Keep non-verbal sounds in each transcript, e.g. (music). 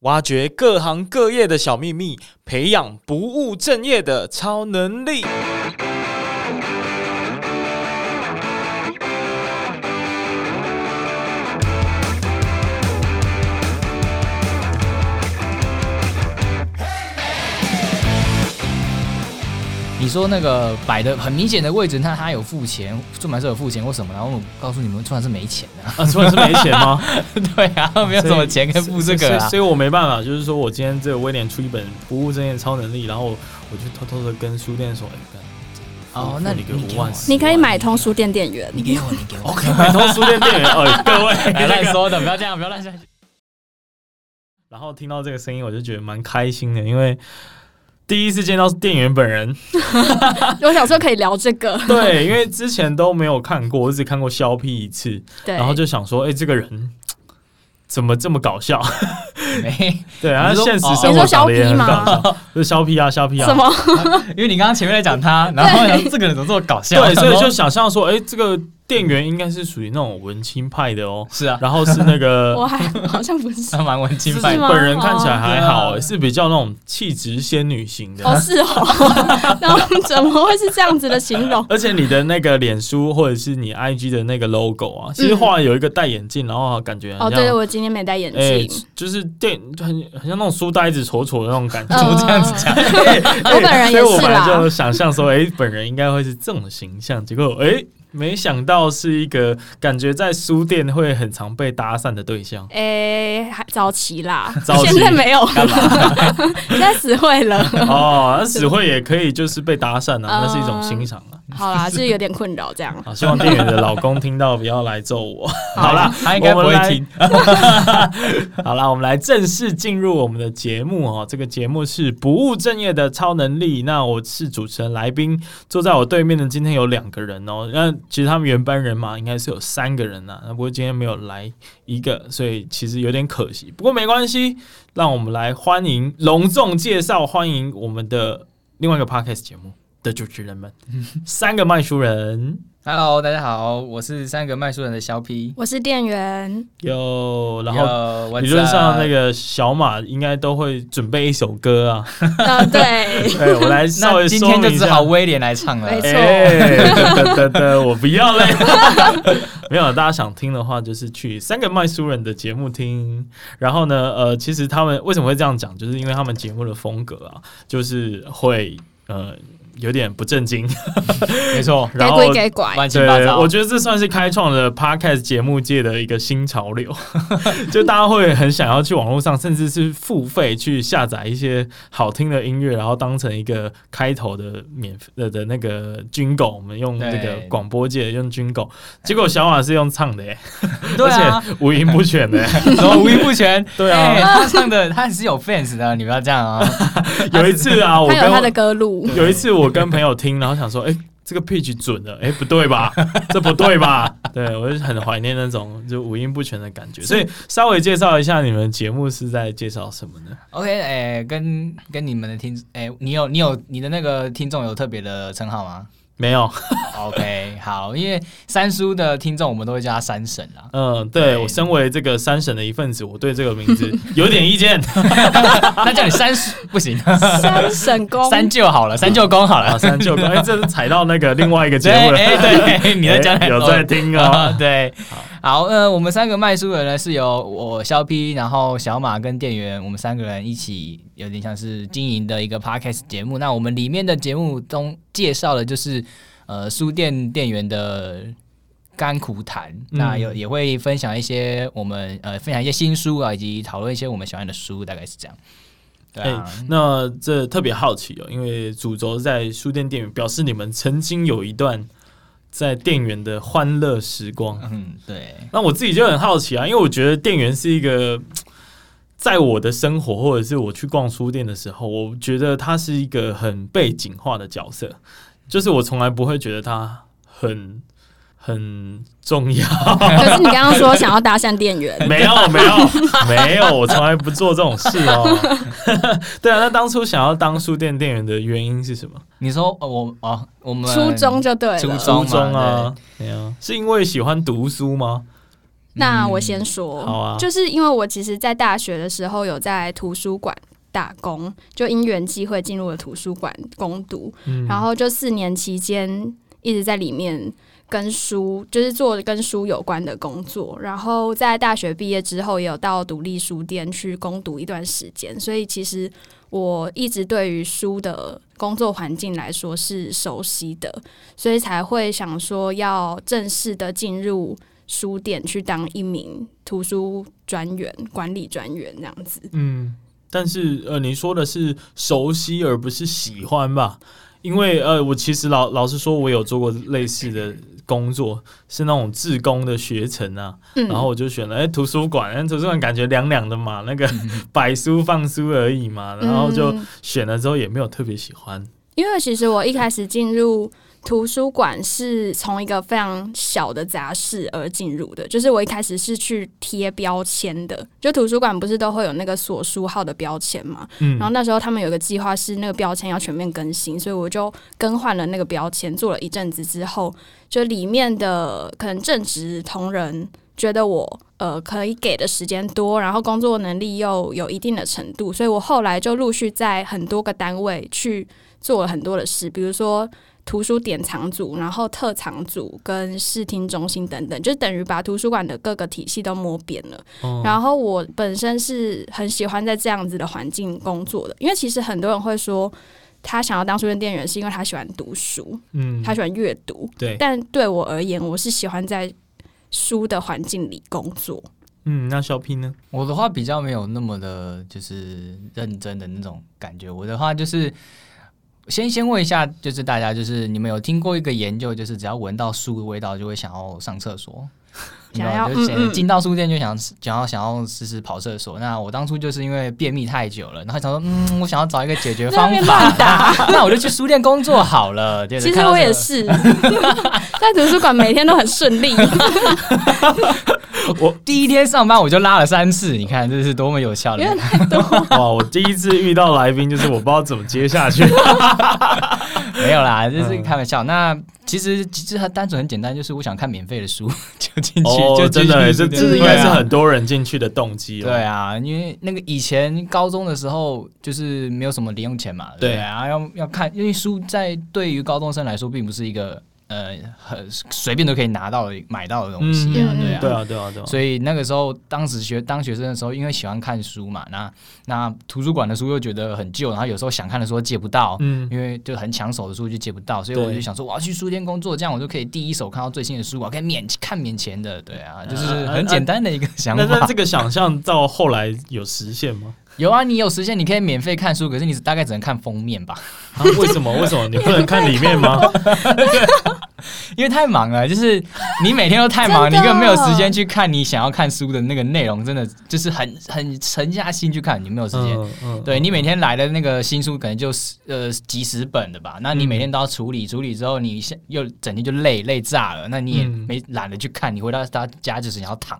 挖掘各行各业的小秘密，培养不务正业的超能力。你说那个摆的很明显的位置，那他有付钱，出版社有付钱或什么？然后我告诉你们，出版社没钱的啊，出版社没钱吗？(laughs) 对啊，没有什么钱可以付这个啊，所以，所以我没办法，就是说我今天这个威廉出一本不务正业超能力，然后我就偷偷的跟书店说，哎，哦，那你给五万，你可以买通书店店员，你给我，你给我，OK，买通书店店员，哦，(laughs) 各位乱说的，不要这样，不要乱说。然后听到这个声音，我就觉得蛮开心的，因为。第一次见到店员本人，(laughs) 我想说可以聊这个。(laughs) 对，因为之前都没有看过，我只看过肖 P 一次，对，然后就想说，哎、欸，这个人怎么这么搞笑？没，(laughs) 对，然后现实生活长得也很搞笑，就是肖 P 啊，肖 P 啊，什么？因为你刚刚前面在讲他，然后这个人怎么这么搞笑？对，所以就想象说，哎、欸，这个。店员应该是属于那种文青派的哦，是啊，然后是那个，(laughs) 我还好像不是，蛮文青派，本人看起来还好，是比较那种气质仙女型的。哦，是哦，(laughs) 然后怎么会是这样子的形容？(laughs) 而且你的那个脸书或者是你 IG 的那个 logo 啊，其实画有一个戴眼镜，然后感觉哦，对，我今天没戴眼镜，就是店很很像那种书呆子丑丑的那种感觉，怎么这样子讲？我本人也是啦，所以我本来就想象说，哎，本人应该会是这种形象，结果哎。没想到是一个感觉在书店会很常被搭讪的对象。诶、欸，还早期啦，早期现在没有干嘛？(laughs) 现在死会了。(laughs) 哦，那死会也可以，就是被搭讪啊，那是一种欣赏啊。(laughs) 好啦，是有点困扰这样。好，希望店员的老公听到不要来揍我。好啦，他应该不会听。(laughs) 好啦，我们来正式进入我们的节目哦。这个节目是不务正业的超能力。那我是主持人来宾，坐在我对面的今天有两个人哦。那其实他们原班人马应该是有三个人呐，那不过今天没有来一个，所以其实有点可惜。不过没关系，让我们来欢迎隆重介绍，欢迎我们的另外一个 podcast 节目。的主持人们，三个卖书人。Hello，大家好，我是三个卖书人的小 P，我是店员。有，然后理论上那个小马应该都会准备一首歌啊。啊，(laughs) 对，对，我来 (laughs) 稍微。今天就只好威廉来唱了。没错。得得得，我不要嘞。(laughs) 没有，大家想听的话，就是去三个卖书人的节目听。然后呢，呃，其实他们为什么会这样讲，就是因为他们节目的风格啊，就是会呃。有点不正经，(laughs) 没错，然后乱七八糟。我觉得这算是开创了 Podcast 节目界的一个新潮流，(laughs) 就大家会很想要去网络上，甚至是付费去下载一些好听的音乐，然后当成一个开头的免费的那个 Jingle，我们用这个广播界用 Jingle，结果小马是用唱的耶，对啊，而且五音不全的，(laughs) 然后五音不全？对啊，他唱的他是有 fans 的，你不要这样啊。有一次啊，我跟他有他的歌路，有一次我。我跟朋友听，然后想说，哎、欸，这个 pitch 准了，哎、欸，不对吧？(laughs) 这不对吧？对，我就很怀念那种就五音不全的感觉，所以稍微介绍一下你们节目是在介绍什么呢？OK，哎、欸，跟跟你们的听，哎、欸，你有你有你的那个听众有特别的称号吗？没有，OK，好，因为三叔的听众我们都会叫他三婶啦。嗯，对，对我身为这个三婶的一份子，我对这个名字 (laughs) 有点意见。(laughs) 那叫你三叔不行，三婶公三舅好了，三舅公好了，哦、三舅公。哎，这是踩到那个另外一个节目了。哎，对，(laughs) 你在讲有在听啊、哦？对。好，呃，我们三个卖书人呢，是由我肖 P，然后小马跟店员，我们三个人一起，有点像是经营的一个 podcast 节目。那我们里面的节目中介绍的就是，呃，书店店员的甘苦谈。嗯、那有也会分享一些我们呃分享一些新书啊，以及讨论一些我们喜欢的书，大概是这样。对啊，欸、那这特别好奇哦，因为主轴在书店店员，表示你们曾经有一段。在店员的欢乐时光，嗯，对。那我自己就很好奇啊，因为我觉得店员是一个，(tsk) 在我的生活或者是我去逛书店的时候，我觉得他是一个很背景化的角色，就是我从来不会觉得他很。很重要，(laughs) 可是你刚刚说想要搭讪店员，(laughs) 没有没有没有，我从来不做这种事哦。(laughs) 对啊，那当初想要当书店店员的原因是什么？你说我啊，我们初中就对了，初中啊，对啊，是因为喜欢读书吗？那我先说，嗯、好啊，就是因为我其实，在大学的时候有在图书馆打工，就因缘际会进入了图书馆攻读，嗯、然后就四年期间一直在里面跟书，就是做跟书有关的工作。然后在大学毕业之后，也有到独立书店去攻读一段时间，所以其实我一直对于书的工作环境来说是熟悉的，所以才会想说要正式的进入书店去当一名图书专员、管理专员这样子。嗯。但是呃，你说的是熟悉而不是喜欢吧？因为呃，我其实老老实说，我有做过类似的工作，是那种自工的学程啊。嗯、然后我就选了哎、欸，图书馆，图书馆感觉凉凉的嘛，那个 (laughs) 摆书放书而已嘛。然后就选了之后也没有特别喜欢。因为其实我一开始进入。图书馆是从一个非常小的杂事而进入的，就是我一开始是去贴标签的。就图书馆不是都会有那个锁书号的标签嘛？嗯，然后那时候他们有个计划是那个标签要全面更新，所以我就更换了那个标签，做了一阵子之后，就里面的可能正职同仁觉得我呃可以给的时间多，然后工作能力又有一定的程度，所以我后来就陆续在很多个单位去做了很多的事，比如说。图书典藏组，然后特藏组跟视听中心等等，就等于把图书馆的各个体系都摸遍了。哦、然后我本身是很喜欢在这样子的环境工作的，因为其实很多人会说他想要当书店店员是因为他喜欢读书，嗯，他喜欢阅读，对。但对我而言，我是喜欢在书的环境里工作。嗯，那小 P 呢？我的话比较没有那么的，就是认真的那种感觉。我的话就是。先先问一下，就是大家，就是你们有听过一个研究，就是只要闻到书的味道，就会想要上厕所，想要就进到书店就想想要想要试试跑厕所。那我当初就是因为便秘太久了，然后想说，嗯，我想要找一个解决方法，那，那我就去书店工作好了。就是、其实我也是，(laughs) 在图书馆每天都很顺利。我第一天上班我就拉了三次，你看这是多么有效的。哇！我第一次遇到来宾，就是我不知道怎么接下去。(laughs) (laughs) 没有啦，这是开玩笑。嗯、那其实其实很单纯很简单，就是我想看免费的书就进去。哦，就真的，这这应该是很多人进去的动机。对啊，因为那个以前高中的时候就是没有什么零用钱嘛。对啊，要要看，因为书在对于高中生来说并不是一个。呃，很随便都可以拿到买到的东西啊，嗯、对啊，对啊，对啊，对啊。所以那个时候，当时学当学生的时候，因为喜欢看书嘛，那那图书馆的书又觉得很旧，然后有时候想看的书借不到，嗯，因为就很抢手的书就借不到，所以我就想说，我要去书店工作，这样我就可以第一手看到最新的书，我可以免看免钱的，对啊，就是很简单的一个想法。那、啊啊、那这个想象到后来有实现吗？有啊，你有时间，你可以免费看书，可是你大概只能看封面吧？啊、为什么？为什么 (laughs) 你不能看里面吗？(laughs) 因为太忙了，就是你每天都太忙，你根本没有时间去看你想要看书的那个内容，真的就是很很沉下心去看，你没有时间。嗯嗯、对你每天来的那个新书可能就是呃几十本的吧，那你每天都要处理，处理之后你又整天就累累炸了，那你也没懒得去看，你回到他家就是想要躺。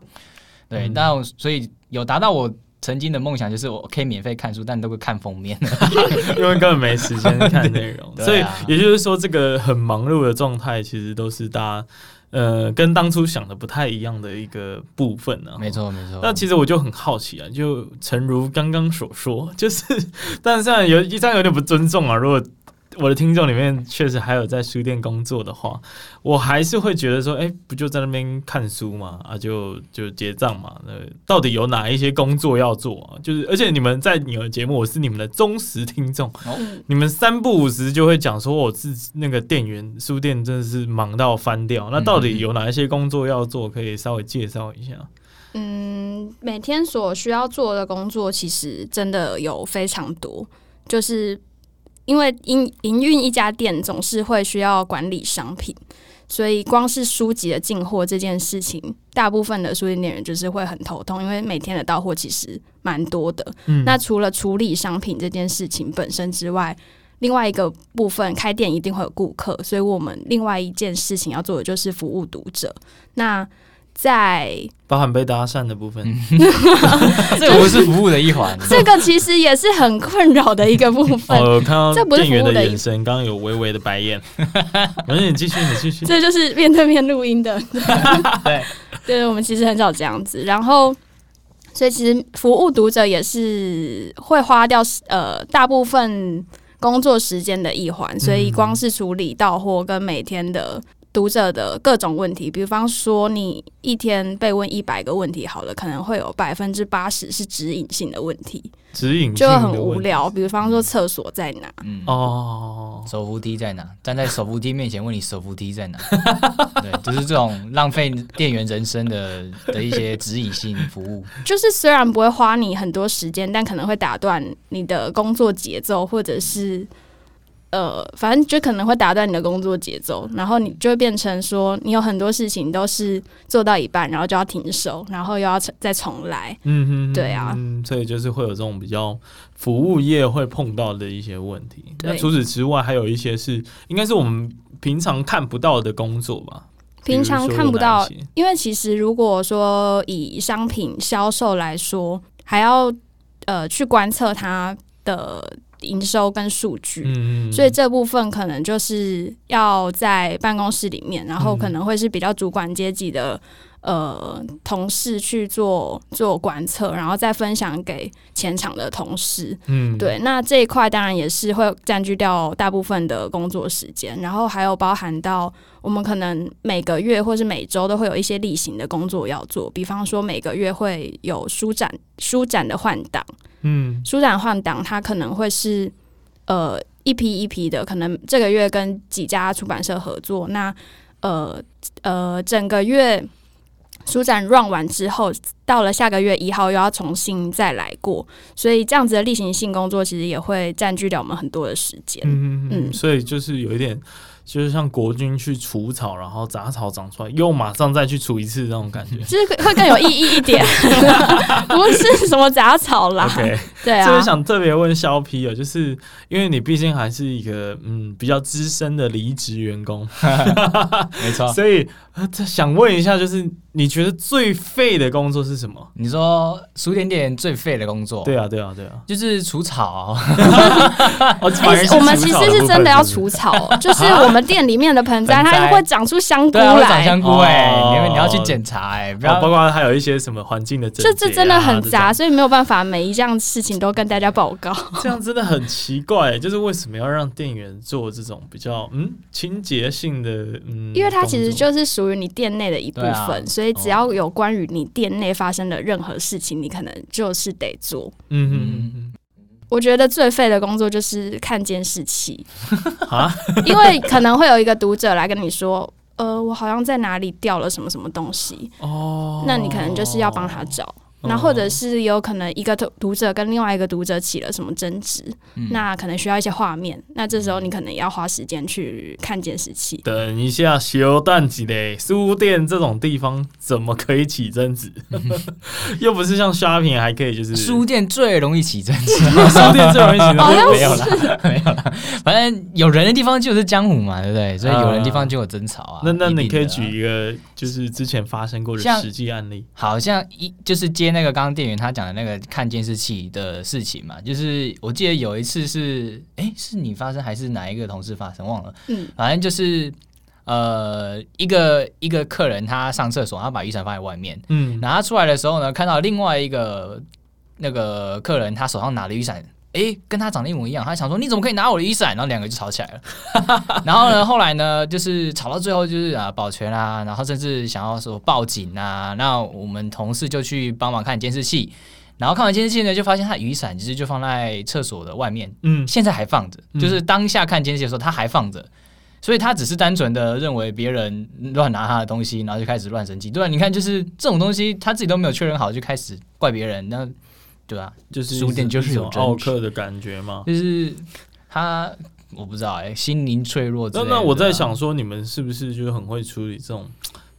对，那、嗯、所以有达到我。曾经的梦想就是我可以免费看书，但都会看封面，(laughs) 因为根本没时间看内容。(laughs) 啊、所以也就是说，这个很忙碌的状态，其实都是大家呃跟当初想的不太一样的一个部分呢。没错，没错。那其实我就很好奇啊，就诚如刚刚所说，就是，但是有一样有点不尊重啊。如果我的听众里面确实还有在书店工作的话，我还是会觉得说，哎、欸，不就在那边看书嘛，啊，就就结账嘛。那到底有哪一些工作要做啊？就是，而且你们在你们节目，我是你们的忠实听众，哦、你们三不五时就会讲说，我自己那个店员书店真的是忙到翻掉。那到底有哪一些工作要做？可以稍微介绍一下。嗯，每天所需要做的工作其实真的有非常多，就是。因为营营运一家店总是会需要管理商品，所以光是书籍的进货这件事情，大部分的书店店员就是会很头痛，因为每天的到货其实蛮多的。嗯，那除了处理商品这件事情本身之外，另外一个部分，开店一定会有顾客，所以我们另外一件事情要做的就是服务读者。那在包含被搭讪的部分，(laughs) (laughs) 这个不是服务的一环。(laughs) 这个其实也是很困扰的一个部分。哦，我看到店员的眼神，刚刚有微微的白眼。反正你继续，你继续。这就是面对面录音的。对，对，我们其实很少这样子。然后，所以其实服务读者也是会花掉呃大部分工作时间的一环，所以光是处理到货跟每天的。读者的各种问题，比方说你一天被问一百个问题，好了，可能会有百分之八十是指引性的问题，指引就很无聊。比方说厕所在哪？嗯哦，手扶梯在哪？站在手扶梯面前问你手扶梯在哪？(laughs) 对，就是这种浪费店员人生的的一些指引性服务。就是虽然不会花你很多时间，但可能会打断你的工作节奏，或者是。呃，反正就可能会打断你的工作节奏，然后你就会变成说，你有很多事情都是做到一半，然后就要停手，然后又要再重来。嗯哼，对啊，嗯，所以就是会有这种比较服务业会碰到的一些问题。那除此之外，还有一些是应该是我们平常看不到的工作吧？平常看不到，因为其实如果说以商品销售来说，还要呃去观测它的。营收跟数据，嗯，所以这部分可能就是要在办公室里面，然后可能会是比较主管阶级的呃同事去做做观测，然后再分享给前场的同事。嗯，对，那这一块当然也是会占据掉大部分的工作时间，然后还有包含到我们可能每个月或是每周都会有一些例行的工作要做，比方说每个月会有书展书展的换档。嗯，书展换档，它可能会是呃一批一批的，可能这个月跟几家出版社合作，那呃呃整个月书展 run 完之后，到了下个月一号又要重新再来过，所以这样子的例行性工作其实也会占据掉我们很多的时间。嗯嗯，所以就是有一点。就是像国军去除草，然后杂草长出来，又马上再去除一次那种感觉，就是会更有意义一点，(laughs) 不是什么杂草啦。Okay. 对啊。就是想特别问肖 P 啊，就是因为你毕竟还是一个嗯比较资深的离职员工，(laughs) (laughs) 没错，所以想问一下，就是你觉得最废的工作是什么？你说书点点最废的工作？对啊，对啊，对啊，就是除草。欸、(laughs) 我们其实是真的要除草，就是我们。店里面的盆栽，它会长出香菇来，长香菇哎、欸，因为、哦、你要去检查哎、欸，不要，包括还有一些什么环境的、啊，这这真的很杂，所以没有办法每一样事情都跟大家报告。(laughs) 这样真的很奇怪、欸，就是为什么要让店员做这种比较嗯清洁性的嗯？因为它其实就是属于你店内的一部分，啊、所以只要有关于你店内发生的任何事情，你可能就是得做。嗯哼嗯嗯。我觉得最废的工作就是看监视器 (laughs) 啊，(laughs) 因为可能会有一个读者来跟你说，呃，我好像在哪里掉了什么什么东西哦，那你可能就是要帮他找。那或者是有可能一个读读者跟另外一个读者起了什么争执，嗯、那可能需要一些画面。那这时候你可能也要花时间去看监视器。等一下，修蛋几嘞？书店这种地方怎么可以起争执？嗯、(laughs) 又不是像 shopping 还可以，就是书店最容易起争执。(laughs) (laughs) 书店最容易起争执，没有了，没有了。反正有人的地方就是江湖嘛，对不对？所以有人的地方就有争吵啊。那那你可以举一个，就是之前发生过的实际案例，好像一就是接。那个刚刚店员他讲的那个看监视器的事情嘛，就是我记得有一次是，哎、欸，是你发生还是哪一个同事发生？忘了。嗯，反正就是呃，一个一个客人他上厕所，他把雨伞放在外面。嗯，然后他出来的时候呢，看到另外一个那个客人，他手上拿了雨伞，哎、欸，跟他长得一模一样。他想说你怎么可以拿我的雨伞？然后两个就吵起来了。(laughs) 然后呢，后来呢，就是吵到最后就是啊保全啊，然后甚至想要说报警啊。那我们同事就去帮忙看监视器，然后看完监视器呢，就发现他雨伞其实就放在厕所的外面，嗯，现在还放着。就是当下看监视器的时候，他还放着，所以他只是单纯的认为别人乱拿他的东西，然后就开始乱生气。对啊，你看就是这种东西，他自己都没有确认好，就开始怪别人那。对啊，就是书店就是有奥克的感觉嘛？就是他，我不知道哎、欸，心灵脆弱。那那我在想说，你们是不是就很会处理这种？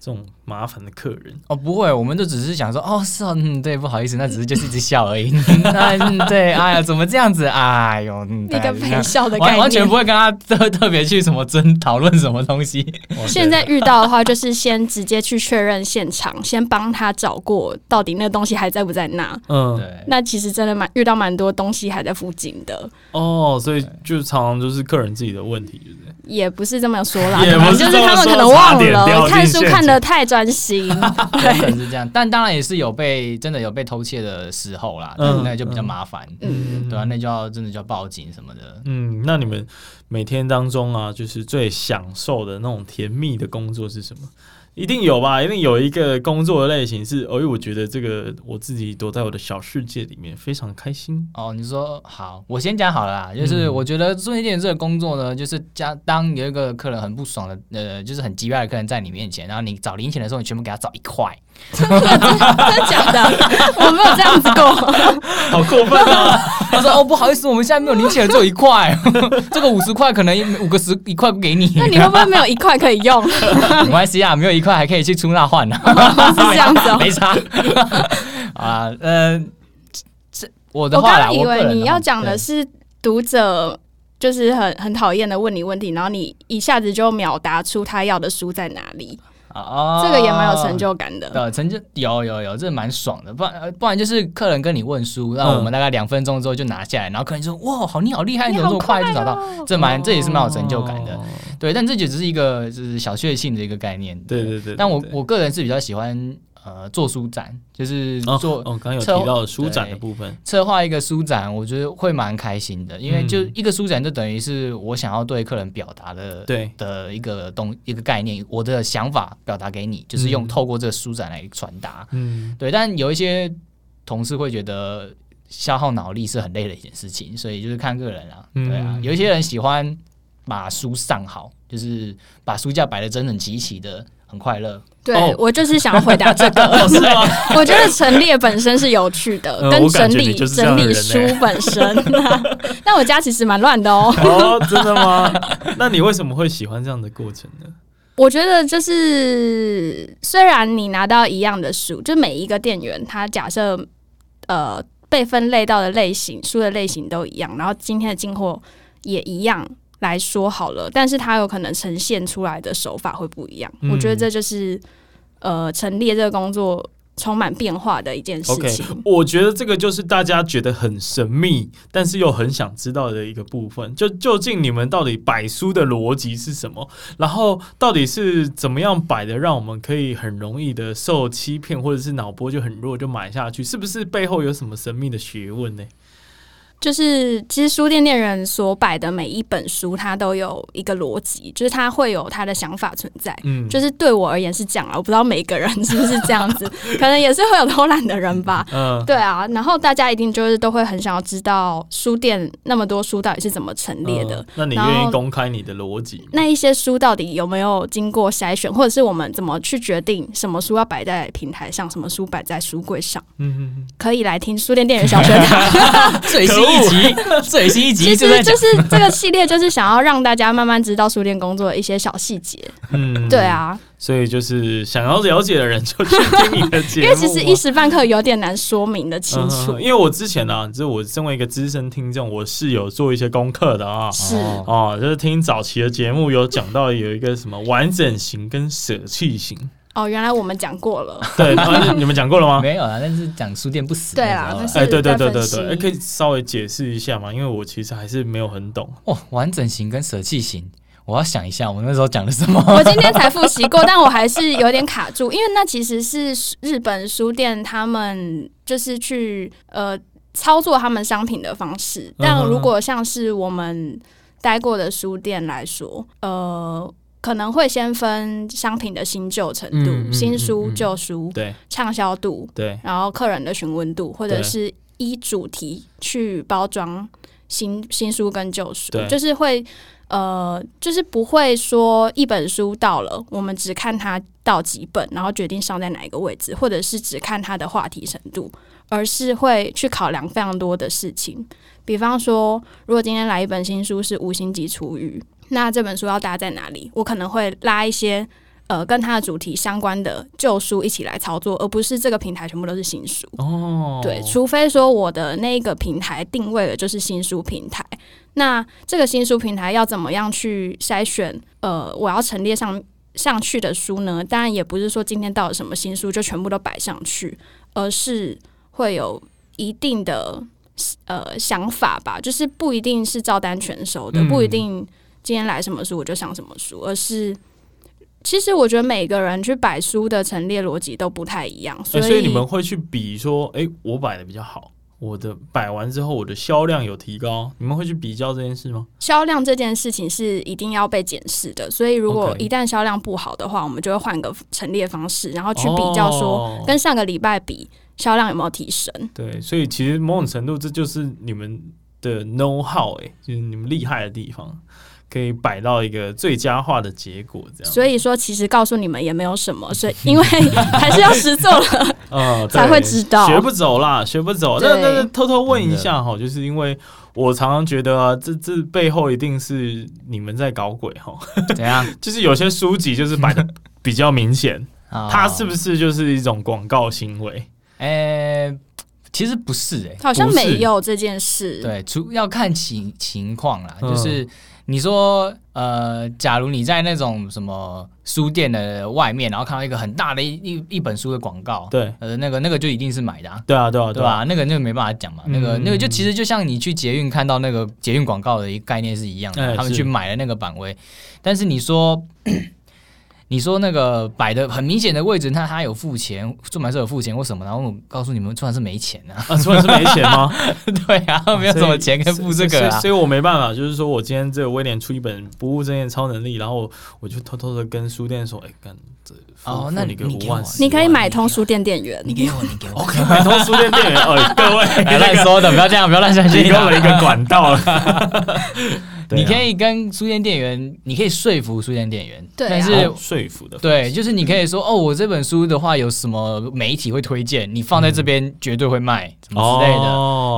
这种麻烦的客人哦，不会，我们就只是想说，哦，是哦，嗯，对，不好意思，那只是就是一直 (laughs) 笑而已。那对，哎呀，怎么这样子？哎呦，那个陪笑的感觉，完全不会跟他特 (laughs) 特别去什么争讨论什么东西。(laughs) 现在遇到的话，就是先直接去确认现场，先帮他找过到底那个东西还在不在那。嗯，对。那其实真的蛮遇到蛮多东西还在附近的。哦，所以就常常就是客人自己的问题，对不对？也不是这么说啦，也不是就是他们可能忘了看书看的太专心，对，是这样。但当然也是有被真的有被偷窃的时候啦，嗯、那就比较麻烦，嗯，对啊，那就要真的就要报警什么的。嗯，那你们每天当中啊，就是最享受的那种甜蜜的工作是什么？一定有吧，一定有一个工作的类型是，哦，我觉得这个我自己躲在我的小世界里面，非常开心。哦，你说好，我先讲好了啦，就是我觉得做店店员这个工作呢，就是将当有一个客人很不爽的，呃，就是很急败的客人在你面前，然后你找零钱的时候，你全部给他找一块。真的真的假的？我没有这样子过，(laughs) 好过分啊！他说：“哦，不好意思，我们现在没有零钱，只有一块。(laughs) 这个五十块可能五个十一块不给你。那你会不会没有一块可以用？(laughs) 没关系啊，没有一块还可以去出纳换呢。是这样子哦，没差啊。嗯，这我的话啦，我刚以为你要讲的是读者就是很很讨厌的问你问题，然后你一下子就秒答出他要的书在哪里。”哦，这个也蛮有成就感的。对，成就有有有，这蛮爽的。不然不然就是客人跟你问书，然后我们大概两分钟之后就拿下来，然后客人就说：“哇，好你好厉害，你怎么这么快就找到？”这蛮这也是蛮有成就感的。对，但这就只是一个就是小确幸的一个概念。对对对。但我我个人是比较喜欢。呃，做书展就是做哦，刚、哦、有提到书展的部分，策划一个书展，我觉得会蛮开心的，因为就一个书展，就等于是我想要对客人表达的，对的一个东一个概念，我的想法表达给你，就是用透过这个书展来传达，嗯，对。但有一些同事会觉得消耗脑力是很累的一件事情，所以就是看个人啊，对啊，有一些人喜欢把书上好，就是把书架摆的整整齐齐的。很快乐，对、oh. 我就是想回答这个。(laughs) 是吗？(laughs) 我觉得陈列本身是有趣的，嗯、(laughs) 跟整理整理书本身。但我家其实蛮乱的哦。哦，真的吗？那你为什么会喜欢这样的过程呢？我觉得就是，虽然你拿到一样的书，就每一个店员他假设呃被分类到的类型书的类型都一样，然后今天的进货也一样。来说好了，但是它有可能呈现出来的手法会不一样。嗯、我觉得这就是呃，陈列这个工作充满变化的一件事情。Okay, 我觉得这个就是大家觉得很神秘，但是又很想知道的一个部分。就究竟你们到底摆书的逻辑是什么？然后到底是怎么样摆的，让我们可以很容易的受欺骗，或者是脑波就很弱就买下去？是不是背后有什么神秘的学问呢？就是其实书店店员所摆的每一本书，它都有一个逻辑，就是它会有它的想法存在。嗯，就是对我而言是这样啊，我不知道每个人 (laughs) 是不是这样子，可能也是会有偷懒的人吧。嗯，对啊。然后大家一定就是都会很想要知道书店那么多书到底是怎么陈列的。那你愿意公开你的逻辑？那一些书到底有没有经过筛选，或者是我们怎么去决定什么书要摆在平台上，什么书摆在书柜上？嗯嗯，可以来听书店店员小学堂最 (laughs) 新。(laughs) 一集 (laughs) 最新一集，其实就是这个系列，就是想要让大家慢慢知道书店工作的一些小细节。嗯，对啊，所以就是想要了解的人就去听你的节目，因为其实一时半刻有点难说明的清楚。嗯、因为我之前呢、啊，就是我身为一个资深听众，我是有做一些功课的啊。是哦，就是听早期的节目有讲到有一个什么完整型跟舍弃型。哦，原来我们讲过了。(laughs) 对，你们讲过了吗？没有啊，但是讲书店不死。对啊，哎，对对对对对，哎，可以稍微解释一下吗？因为我其实还是没有很懂。哦，完整型跟舍弃型，我要想一下，我那时候讲的什么？我今天才复习过，但我还是有点卡住，因为那其实是日本书店他们就是去呃操作他们商品的方式。但如果像是我们待过的书店来说，呃。可能会先分商品的新旧程度，嗯嗯嗯嗯、新书、旧书，对，畅销度，对，然后客人的询问度，或者是依主题去包装新新书跟旧书，就是会呃，就是不会说一本书到了，我们只看它到几本，然后决定上在哪一个位置，或者是只看它的话题程度，而是会去考量非常多的事情。比方说，如果今天来一本新书是五星级厨余。那这本书要搭在哪里？我可能会拉一些呃跟它的主题相关的旧书一起来操作，而不是这个平台全部都是新书。哦，对，除非说我的那个平台定位的就是新书平台，那这个新书平台要怎么样去筛选？呃，我要陈列上上去的书呢？当然也不是说今天到了什么新书就全部都摆上去，而是会有一定的呃想法吧，就是不一定是照单全收的，不一定。今天来什么书我就上什么书，而是其实我觉得每个人去摆书的陈列逻辑都不太一样，所以、欸、所以你们会去比说，哎、欸，我摆的比较好。我的摆完之后，我的销量有提高，你们会去比较这件事吗？销量这件事情是一定要被检视的，所以如果一旦销量不好的话，我们就会换个陈列方式，然后去比较说跟上个礼拜比销量有没有提升。对，所以其实某种程度这就是你们的 know how，哎，就是你们厉害的地方。可以摆到一个最佳化的结果，这样。所以说，其实告诉你们也没有什么，所以因为还是要实做了，(laughs) 呃，才会知道。学不走啦，学不走。那那偷偷问一下哈，就是因为我常常觉得啊，这这背后一定是你们在搞鬼哈。怎样？(laughs) 就是有些书籍就是摆的比较明显，(laughs) 它是不是就是一种广告行为？诶，其实不是诶，好像没有这件事。对，主要看情情况啦，就是。你说，呃，假如你在那种什么书店的外面，然后看到一个很大的一一一本书的广告，对，呃，那个那个就一定是买的，啊，对啊，对啊，对吧？那个那个没办法讲嘛，嗯、那个那个就其实就像你去捷运看到那个捷运广告的一个概念是一样的，欸、他们去买了那个版位，但是你说。你说那个摆的很明显的位置，那他有付钱，出版社有付钱或什么？然后我告诉你们，出版社没钱啊！啊，出版社没钱吗？(laughs) 对啊，没有什么钱可以付这个啊，所以，所以我没办法，就是说我今天这个威廉出一本《不务正业超能力》，然后我就偷偷的跟书店说：“哎，干这哦，那你给五万，你可以买通书店店员，你给我，你给我，，OK，买通书店店员。哦，各位，(laughs) 别乱说的，不要这样，不要乱相信，提供了一个管道。(laughs) ”你可以跟书店店员，你可以说服书店店员，对，但是说服的，对，就是你可以说哦，我这本书的话有什么媒体会推荐，你放在这边绝对会卖，什么之类的。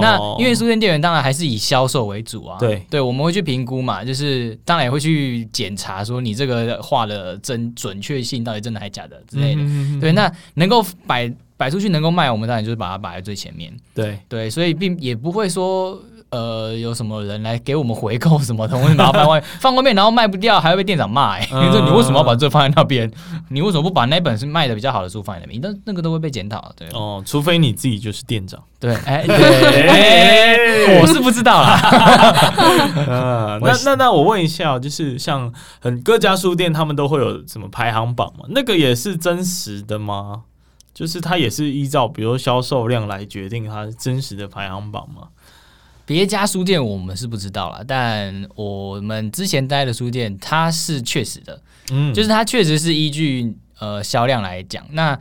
那因为书店店员当然还是以销售为主啊，对，对，我们会去评估嘛，就是当然也会去检查说你这个画的真准确性到底真的还假的之类的。对，那能够摆摆出去能够卖，我们当然就是把它摆在最前面。对对，所以并也不会说。呃，有什么人来给我们回购什么的？我们把它放外放外面，然后卖不掉，还会被店长骂。哎，你说你为什么要把这放在那边？你为什么不把那本是卖的比较好的书放在那边？但那个都会被检讨。对哦，除非你自己就是店长。对，哎，(laughs) 对，我是不知道啦。那那那我问一下，就是像很各家书店，他们都会有什么排行榜吗？那个也是真实的吗？就是它也是依照比如销售量来决定它真实的排行榜吗？别家书店我们是不知道了，但我们之前待的书店它是确实的，嗯，就是它确实是依据呃销量来讲。那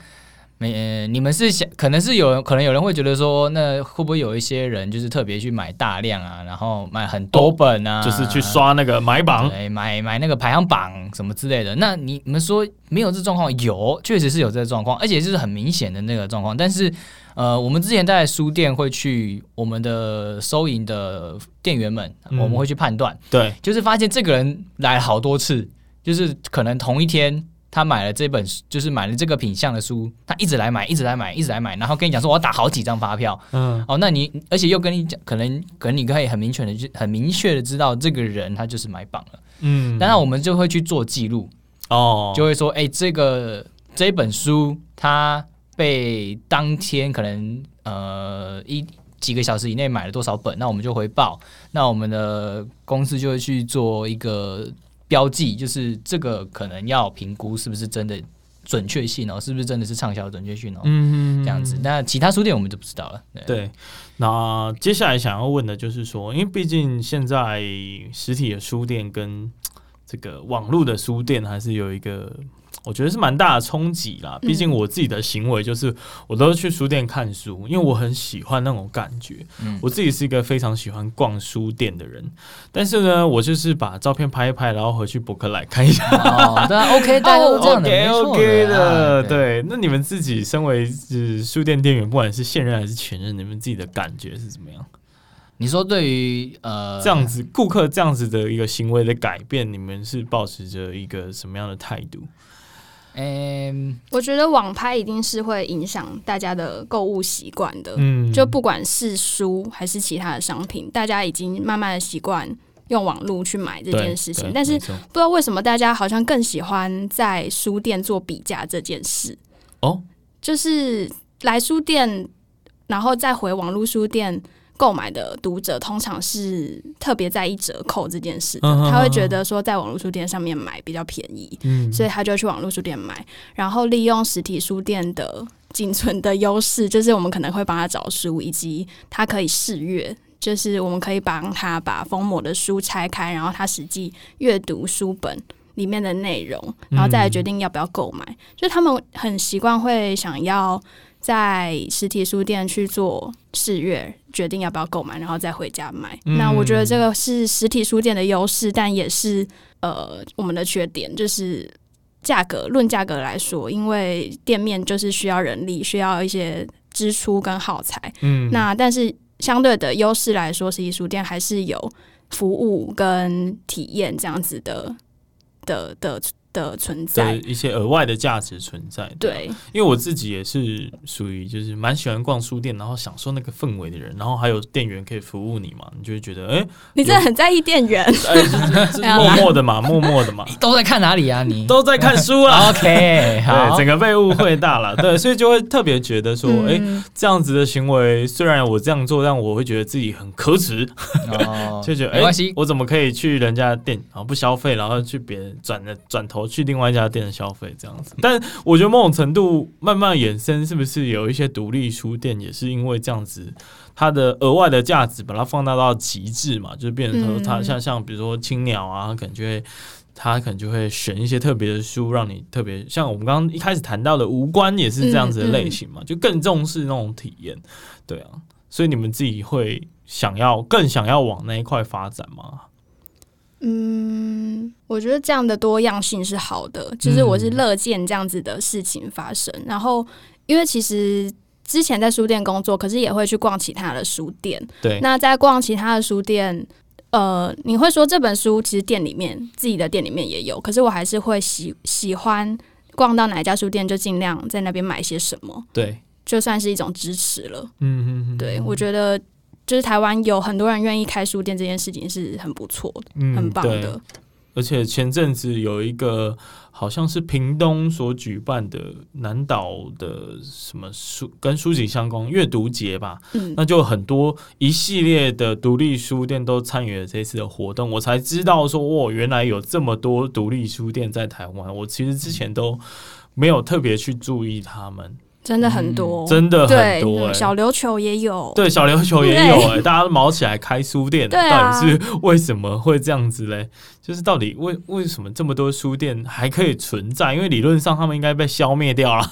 没、呃、你们是想，可能是有可能有人会觉得说，那会不会有一些人就是特别去买大量啊，然后买很多本啊，就是去刷那个买榜，对，买买那个排行榜什么之类的。那你你们说没有这状况？有，确实是有这状况，而且就是很明显的那个状况，但是。呃，我们之前在书店会去我们的收银的店员们，嗯、我们会去判断，对，就是发现这个人来好多次，就是可能同一天他买了这本，就是买了这个品相的书，他一直来买，一直来买，一直来买，然后跟你讲说我要打好几张发票，嗯，哦，那你而且又跟你讲，可能可能你可以很明确的就很明确的知道这个人他就是买榜了，嗯，当然我们就会去做记录，哦，就会说，哎，这个这本书他。被当天可能呃一几个小时以内买了多少本，那我们就回报，那我们的公司就会去做一个标记，就是这个可能要评估是不是真的准确性哦，是不是真的是畅销准确性哦，嗯，这样子。那其他书店我们就不知道了。对，对，那接下来想要问的就是说，因为毕竟现在实体的书店跟这个网络的书店还是有一个。我觉得是蛮大的冲击啦，毕竟我自己的行为就是，我都是去书店看书，因为我很喜欢那种感觉。嗯，我自己是一个非常喜欢逛书店的人，但是呢，我就是把照片拍一拍，然后回去博客来看一下。哦，对，OK，大家都这样的，OK OK 的。对，那你们自己身为是书店店员，不管是现任还是前任，你们自己的感觉是怎么样？你说对于呃这样子顾客这样子的一个行为的改变，你们是保持着一个什么样的态度？嗯，我觉得网拍一定是会影响大家的购物习惯的。嗯，就不管是书还是其他的商品，大家已经慢慢的习惯用网络去买这件事情。但是不知道为什么大家好像更喜欢在书店做比价这件事。哦，就是来书店，然后再回网络书店购买的读者通常是特别在意折扣这件事他会觉得说在网络书店上面买比较便宜，嗯，所以他就去网络书店买，然后利用实体书店的仅存的优势，就是我们可能会帮他找书，以及他可以试阅，就是我们可以帮他把封膜的书拆开，然后他实际阅读书本里面的内容，然后再来决定要不要购买。嗯、就他们很习惯会想要。在实体书店去做试阅，决定要不要购买，然后再回家买。嗯、那我觉得这个是实体书店的优势，但也是呃我们的缺点，就是价格。论价格来说，因为店面就是需要人力，需要一些支出跟耗材。嗯，那但是相对的优势来说，实体书店还是有服务跟体验这样子的的的。的存在。的一些额外的价值存在，对，对，因为我自己也是属于就是蛮喜欢逛书店，然后享受那个氛围的人，然后还有店员可以服务你嘛，你就会觉得，哎、欸，你真的很在意店员，(laughs) 哎，默默的嘛，默默的嘛，都在看哪里啊？你？都在看书啊？(laughs) OK，(laughs) 好，对，整个被误会大了，对，所以就会特别觉得说，哎、嗯。欸，这样子的行为虽然我这样做，但我会觉得自己很可耻，哦、就觉得，哎、欸，我怎么可以去人家店然后不消费，然后去别人转的转头。去另外一家店的消费这样子，但我觉得某种程度慢慢衍生，是不是有一些独立书店也是因为这样子，它的额外的价值把它放大到极致嘛，就变成说它像像比如说青鸟啊，可能就会他可能就会选一些特别的书，让你特别像我们刚刚一开始谈到的无关也是这样子的类型嘛，就更重视那种体验，对啊，所以你们自己会想要更想要往那一块发展吗？嗯，我觉得这样的多样性是好的，就是我是乐见这样子的事情发生。嗯、然后，因为其实之前在书店工作，可是也会去逛其他的书店。对，那在逛其他的书店，呃，你会说这本书其实店里面自己的店里面也有，可是我还是会喜喜欢逛到哪一家书店就尽量在那边买些什么。对，就算是一种支持了。嗯嗯嗯，对我觉得。就是台湾有很多人愿意开书店，这件事情是很不错的，嗯、很棒的。而且前阵子有一个好像是屏东所举办的南岛的什么书跟书籍相关阅读节吧，嗯，那就很多一系列的独立书店都参与了这次的活动，我才知道说，哇，原来有这么多独立书店在台湾，我其实之前都没有特别去注意他们。真的很多，嗯、真的很多、欸。小琉球也有，对，小琉球也有、欸。哎，大家都忙起来开书店，到底是为什么会这样子嘞？就是到底为为什么这么多书店还可以存在？因为理论上他们应该被消灭掉了。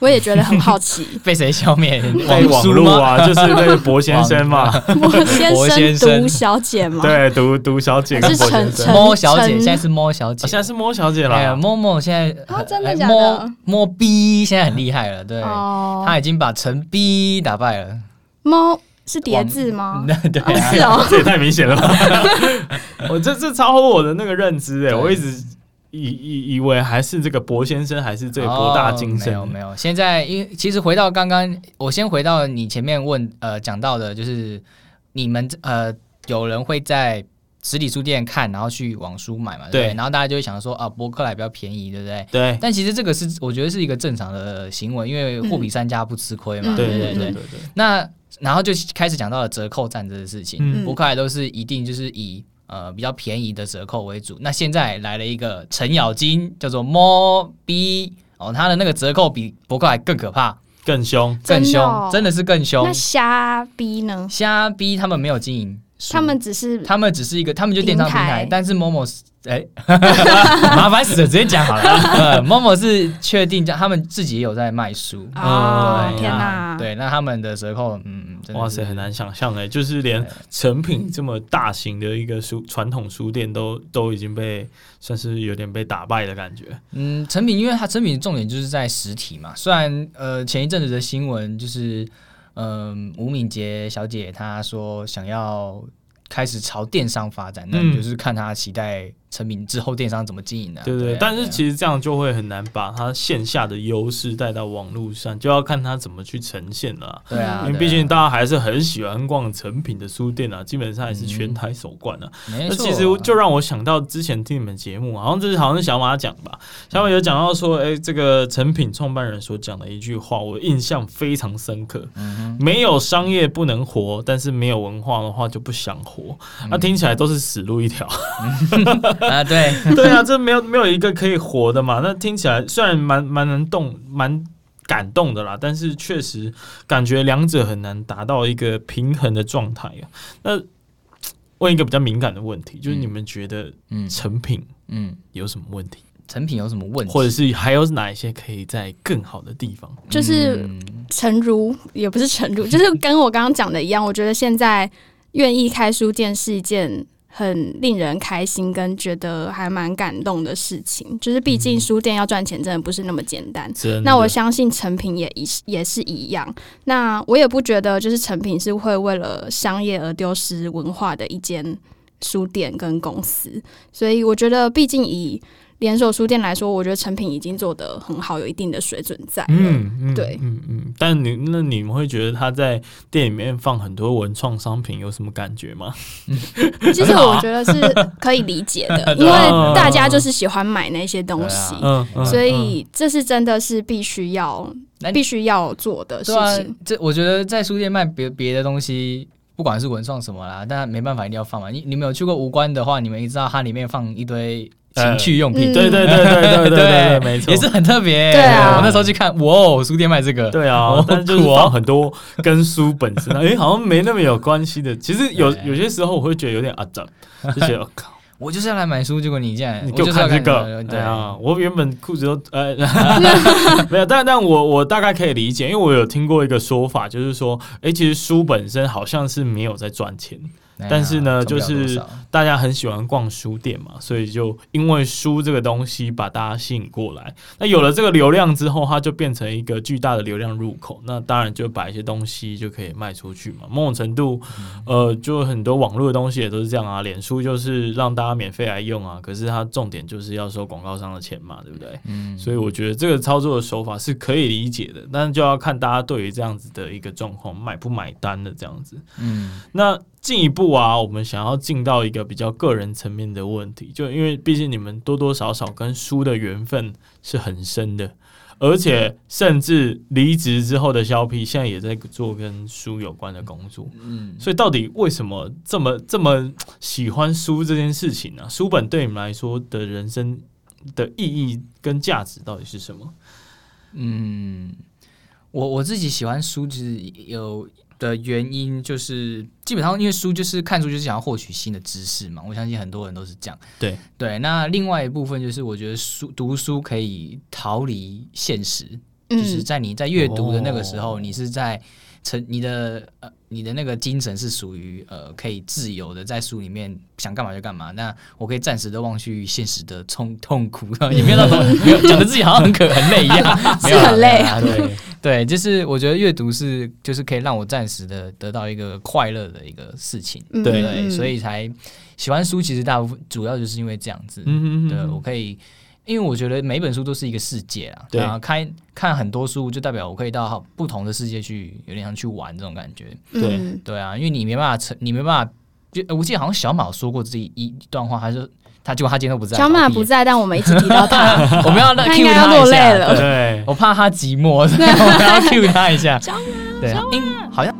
我也觉得很好奇，(laughs) 被谁消灭？(laughs) 被网络啊，(laughs) 就是那个博先生嘛，博先生、毒小姐嘛，对，毒毒小姐跟博先生，摸小姐，现在是摸小姐，现在是摸小姐了。哎呀，摸摸现在啊，真的假的？摸 B 现在很厉害了，对，他已经把陈 B 打败了。摸是叠字吗？对，是哦，这也太明显了吧！我这这超乎我的那个认知哎，我一直。以以以为还是这个博先生，还是这个博大精深？哦，没有没有。现在因其实回到刚刚，我先回到你前面问呃讲到的，就是你们呃有人会在实体书店看，然后去网书买嘛，对对？对，然后大家就会想说啊，博客来比较便宜，对不对？对。但其实这个是我觉得是一个正常的行为，因为货比三家不吃亏嘛，嗯、对对对对对。那然后就开始讲到了折扣战这个事情，嗯、博客来都是一定就是以。呃，比较便宜的折扣为主。那现在来了一个程咬金，叫做 More B 哦，它的那个折扣比博客还更可怕，更凶，更凶，真的是更凶。那虾逼呢？虾逼他们没有经营，他们只是他们只是一个，他们就电商平台，但是 Momo。哎，欸、(laughs) 麻烦死了，直接讲好了。呃，(laughs) Momo 是确定叫他们自己也有在卖书。哦，天哪！对，那他们的折扣，嗯，哇塞，很难想象哎，就是连成品这么大型的一个书传统书店都都已经被算是有点被打败的感觉。嗯，成品因为它成品的重点就是在实体嘛。虽然呃前一阵子的新闻就是，嗯、呃，吴敏杰小姐她说想要。开始朝电商发展，那就是看她期待成品之后电商怎么经营呢、啊。对对，但是其实这样就会很难把它线下的优势带到网络上，就要看它怎么去呈现了、啊。对啊，因为毕竟大家还是很喜欢逛成品的书店啊，基本上也是全台首冠啊。嗯、那其实就让我想到之前听你们节目，好像这是好像是小马讲吧，小马有讲到说，哎、欸，这个成品创办人所讲的一句话，我印象非常深刻。嗯、没有商业不能活，但是没有文化的话就不想活。那、嗯啊、听起来都是死路一条。(laughs) 啊，对 (laughs) 对啊，这没有没有一个可以活的嘛。那听起来虽然蛮蛮能动，蛮感动的啦，但是确实感觉两者很难达到一个平衡的状态啊。那问一个比较敏感的问题，就是你们觉得嗯成品嗯有什么问题？成品有什么问题？或者是还有哪一些可以在更好的地方？就是诚如也不是诚如，就是跟我刚刚讲的一样，我觉得现在愿意开书店是一件。很令人开心，跟觉得还蛮感动的事情，就是毕竟书店要赚钱，真的不是那么简单。嗯、那我相信成品也一也是一样。那我也不觉得，就是成品是会为了商业而丢失文化的一间书店跟公司。所以我觉得，毕竟以连锁书店来说，我觉得成品已经做得很好，有一定的水准在。嗯嗯，对，嗯嗯。但你那你们会觉得他在店里面放很多文创商品有什么感觉吗？(laughs) 其实我觉得是可以理解的，(laughs) 因为大家就是喜欢买那些东西，嗯，所以这是真的是必须要必须要做的事情。这我觉得在书店卖别别的东西，不管是文创什么啦，但没办法一定要放嘛。你你们有去过无关的话，你们也知道它里面放一堆。情趣用品，对对对对对对 (laughs) 对，没错，也是很特别。对啊，我那时候去看，哇哦，书店卖这个，对啊，(laughs) 但就是放很多跟书本身，(laughs) 哎，好像没那么有关系的。其实有有些时候我会觉得有点阿杂，就觉得靠，我就是要来买书，结果你这样，你给我看这个，对。啊，我原本裤子都呃没有，但但我我大概可以理解，因为我有听过一个说法，就是说，哎，其实书本身好像是没有在赚钱。但是呢，就是大家很喜欢逛书店嘛，所以就因为书这个东西把大家吸引过来。那有了这个流量之后，它就变成一个巨大的流量入口。那当然就把一些东西就可以卖出去嘛。某种程度，呃，就很多网络的东西也都是这样啊。脸书就是让大家免费来用啊，可是它重点就是要收广告商的钱嘛，对不对？嗯。所以我觉得这个操作的手法是可以理解的，但是就要看大家对于这样子的一个状况买不买单的这样子。嗯。那。进一步啊，我们想要进到一个比较个人层面的问题，就因为毕竟你们多多少少跟书的缘分是很深的，而且甚至离职之后的肖 P 现在也在做跟书有关的工作，嗯，所以到底为什么这么这么喜欢书这件事情呢？书本对你们来说的人生的意义跟价值到底是什么？嗯，我我自己喜欢书，其实有。的原因就是，基本上因为书就是看书就是想要获取新的知识嘛，我相信很多人都是这样。对。对，那另外一部分就是，我觉得书读书可以逃离现实，嗯、就是在你在阅读的那个时候，哦、你是在成你的呃。你的那个精神是属于呃可以自由的，在书里面想干嘛就干嘛。那我可以暂时的忘去现实的痛痛苦，(laughs) 也没有那种没有讲的自己好像很可很累一样，(laughs) 是很累啊。对对，就是我觉得阅读是就是可以让我暂时的得到一个快乐的一个事情。对对，所以才喜欢书。其实大部分主要就是因为这样子。对，我可以。因为我觉得每本书都是一个世界啊，对啊，看看很多书就代表我可以到不同的世界去，有点像去玩这种感觉。对、嗯、对啊，因为你没办法成，你没办法。就我记得好像小马说过这一一段话，他说他结果他今天都不在。小马不在，但我们一直提到他，(laughs) 我们要他应该要落泪了。对，我怕他寂寞，所以我们 (laughs) 要 cue 他一下。小马，对，嗯，好像。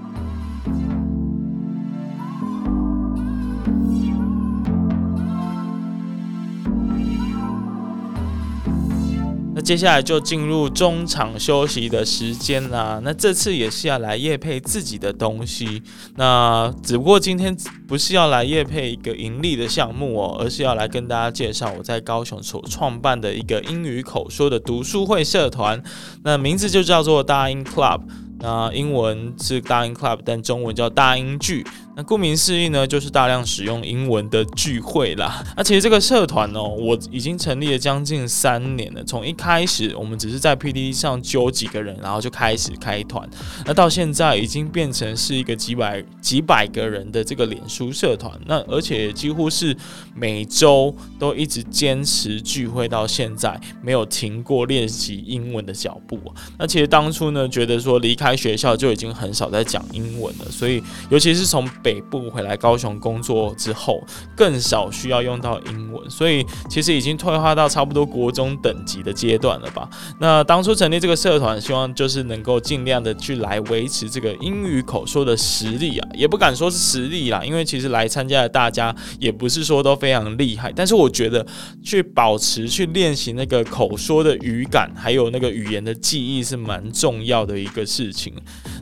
接下来就进入中场休息的时间啦。那这次也是要来业配自己的东西，那只不过今天不是要来业配一个盈利的项目哦，而是要来跟大家介绍我在高雄所创办的一个英语口说的读书会社团。那名字就叫做大英 Club，那英文是大英 Club，但中文叫大英剧。顾名思义呢，就是大量使用英文的聚会啦。那其实这个社团哦，我已经成立了将近三年了。从一开始，我们只是在 PTT 上揪几个人，然后就开始开团。那到现在已经变成是一个几百几百个人的这个脸书社团。那而且几乎是每周都一直坚持聚会到现在，没有停过练习英文的脚步。那其实当初呢，觉得说离开学校就已经很少在讲英文了，所以尤其是从北部回来高雄工作之后，更少需要用到英文，所以其实已经退化到差不多国中等级的阶段了吧。那当初成立这个社团，希望就是能够尽量的去来维持这个英语口说的实力啊，也不敢说是实力啦，因为其实来参加的大家也不是说都非常厉害，但是我觉得去保持去练习那个口说的语感，还有那个语言的记忆是蛮重要的一个事情。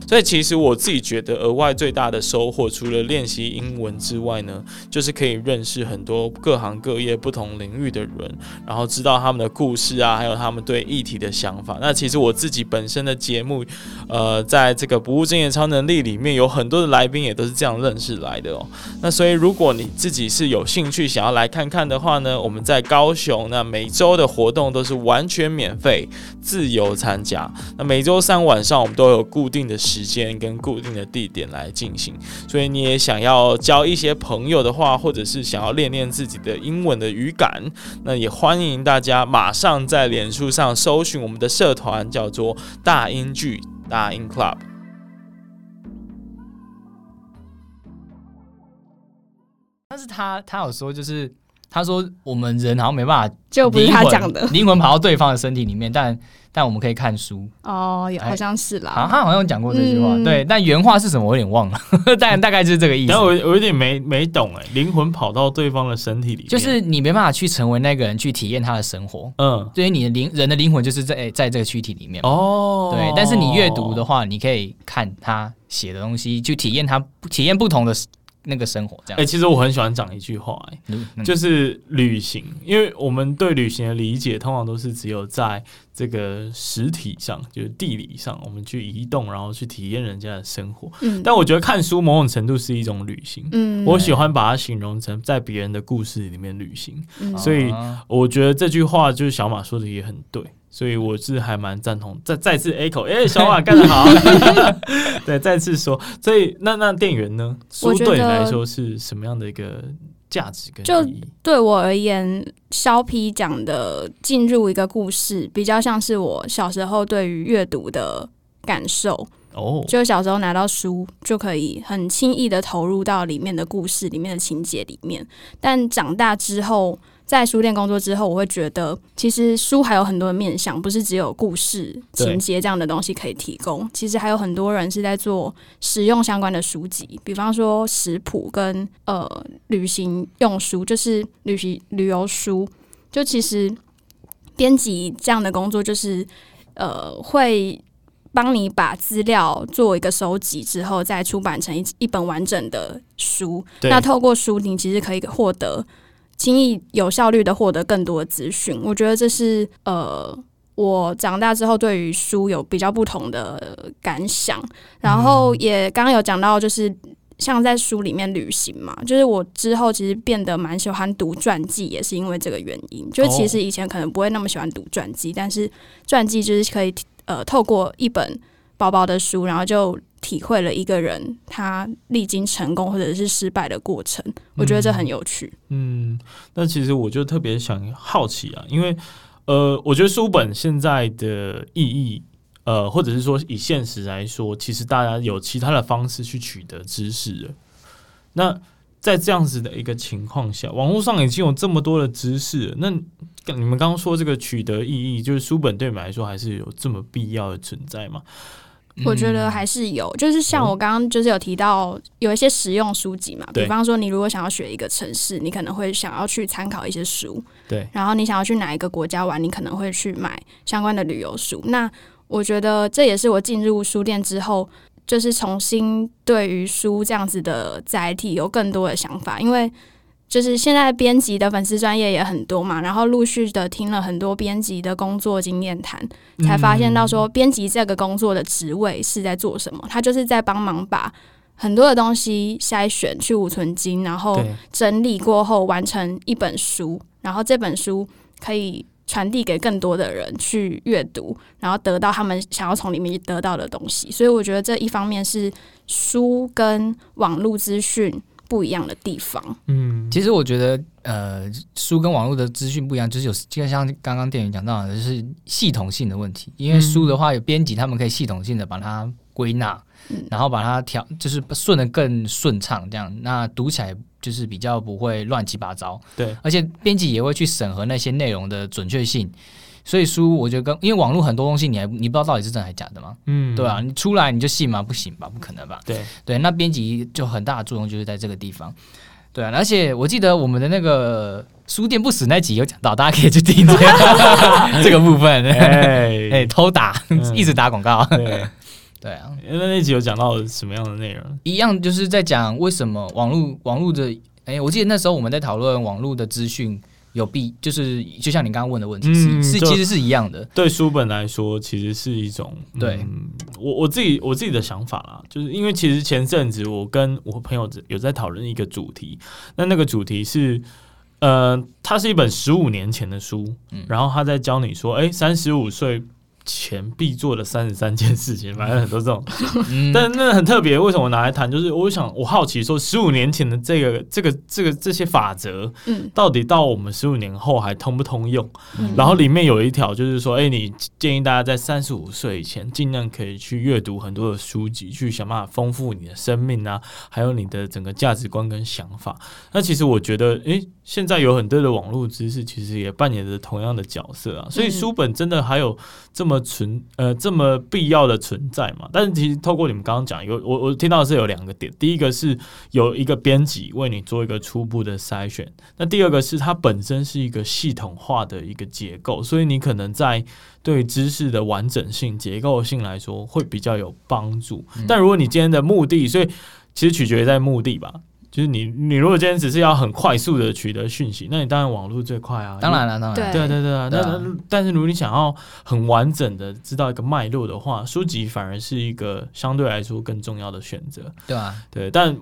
所以其实我自己觉得额外最大的收获，除了练习英文之外呢，就是可以认识很多各行各业不同领域的人，然后知道他们的故事啊，还有他们对议题的想法。那其实我自己本身的节目，呃，在这个不务正业超能力里面，有很多的来宾也都是这样认识来的哦。那所以如果你自己是有兴趣想要来看看的话呢，我们在高雄，那每周的活动都是完全免费，自由参加。那每周三晚上我们都有固定的时间跟固定的地点来进行，所以你你也想要交一些朋友的话，或者是想要练练自己的英文的语感，那也欢迎大家马上在脸书上搜寻我们的社团，叫做大英剧大英 Club。但是他他有说，就是他说我们人好像没办法，就不是他讲的，灵魂跑到对方的身体里面，但。但我们可以看书哦，好像是啦。好，他好像讲过这句话，嗯、对。但原话是什么？我有点忘了。(laughs) 但 (laughs) 大概就是这个意思。但我我有点没没懂哎，灵魂跑到对方的身体里，就是你没办法去成为那个人去体验他的生活。嗯，对于你的灵人的灵魂就是在在这个躯体里面。哦，对。但是你阅读的话，你可以看他写的东西，去体验他体验不同的。那个生活这样，哎、欸，其实我很喜欢讲一句话、欸，哎、嗯，就是旅行，因为我们对旅行的理解通常都是只有在这个实体上，就是地理上，我们去移动，然后去体验人家的生活。嗯，但我觉得看书某种程度是一种旅行。嗯，我喜欢把它形容成在别人的故事里面旅行。嗯，所以我觉得这句话就是小马说的也很对。所以我是还蛮赞同，再再次 echo，哎、欸，小马 (laughs) 干得好，(laughs) 对，再次说，所以那那店员呢？书对你来说是什么样的一个价值跟？就对我而言，肖皮讲的进入一个故事，比较像是我小时候对于阅读的感受哦。就小时候拿到书，就可以很轻易的投入到里面的故事里面的情节里面，但长大之后。在书店工作之后，我会觉得其实书还有很多的面向，不是只有故事情节这样的东西可以提供。其实还有很多人是在做实用相关的书籍，比方说食谱跟呃旅行用书，就是旅行旅游书。就其实编辑这样的工作，就是呃会帮你把资料做一个收集之后，再出版成一一本完整的书。那透过书，你其实可以获得。轻易有效率的获得更多的资讯，我觉得这是呃，我长大之后对于书有比较不同的感想。然后也刚刚有讲到，就是像在书里面旅行嘛，就是我之后其实变得蛮喜欢读传记，也是因为这个原因。就是其实以前可能不会那么喜欢读传记，但是传记就是可以呃，透过一本薄薄的书，然后就。体会了一个人他历经成功或者是失败的过程，我觉得这很有趣。嗯，那其实我就特别想好奇啊，因为呃，我觉得书本现在的意义，呃，或者是说以现实来说，其实大家有其他的方式去取得知识了。那在这样子的一个情况下，网络上已经有这么多的知识了，那你们刚刚说这个取得意义，就是书本对你们来说还是有这么必要的存在吗？我觉得还是有，就是像我刚刚就是有提到有一些实用书籍嘛，比方说你如果想要学一个城市，你可能会想要去参考一些书，对。然后你想要去哪一个国家玩，你可能会去买相关的旅游书。那我觉得这也是我进入书店之后，就是重新对于书这样子的载体有更多的想法，因为。就是现在编辑的粉丝专业也很多嘛，然后陆续的听了很多编辑的工作经验谈，才发现到说编辑这个工作的职位是在做什么，他就是在帮忙把很多的东西筛选去芜存金，然后整理过后完成一本书，然后这本书可以传递给更多的人去阅读，然后得到他们想要从里面得到的东西。所以我觉得这一方面是书跟网络资讯不一样的地方。嗯，其实我觉得，呃，书跟网络的资讯不一样，就是有就像刚刚店员讲到的，就是系统性的问题。因为书的话，有编辑，他们可以系统性的把它归纳，嗯、然后把它调，就是顺的更顺畅，这样那读起来就是比较不会乱七八糟。对，而且编辑也会去审核那些内容的准确性。所以书，我觉得跟因为网络很多东西，你还你不知道到底是真还是假的嘛，嗯，对啊，你出来你就信吗？不行吧，不可能吧？对对，那编辑就很大的作用就是在这个地方，对啊。而且我记得我们的那个书店不死那集有讲到，大家可以去听这个 (laughs) 这个部分，哎 (laughs) 哎，偷打，嗯、一直打广告，对 (laughs) 对啊。因为那集有讲到什么样的内容？一样就是在讲为什么网络网络的，哎，我记得那时候我们在讨论网络的资讯。有必就是就像你刚刚问的问题是、嗯、是其实是一样的。对书本来说，其实是一种对、嗯、我我自己我自己的想法啦，就是因为其实前阵子我跟我朋友有在讨论一个主题，那那个主题是呃，它是一本十五年前的书，嗯、然后他在教你说，哎，三十五岁。前必做的三十三件事情，反正很多这种，(laughs) 嗯、但那很特别。为什么我拿来谈？就是我想，我好奇说，十五年前的这个、这个、这个这些法则，嗯，到底到我们十五年后还通不通用？嗯、然后里面有一条就是说，哎、欸，你建议大家在三十五岁以前，尽量可以去阅读很多的书籍，去想办法丰富你的生命啊，还有你的整个价值观跟想法。那其实我觉得，哎、欸，现在有很多的网络知识，其实也扮演着同样的角色啊。所以书本真的还有这么。存呃这么必要的存在嘛？但是其实透过你们刚刚讲，有我我听到的是有两个点，第一个是有一个编辑为你做一个初步的筛选，那第二个是它本身是一个系统化的一个结构，所以你可能在对知识的完整性、结构性来说会比较有帮助。嗯、但如果你今天的目的，所以其实取决于在目的吧。就是你，你如果今天只是要很快速的取得讯息，那你当然网络最快啊。当然了，当然，对对对对啊。那但是如果你想要很完整的知道一个脉络的话，书籍反而是一个相对来说更重要的选择。对啊，对。但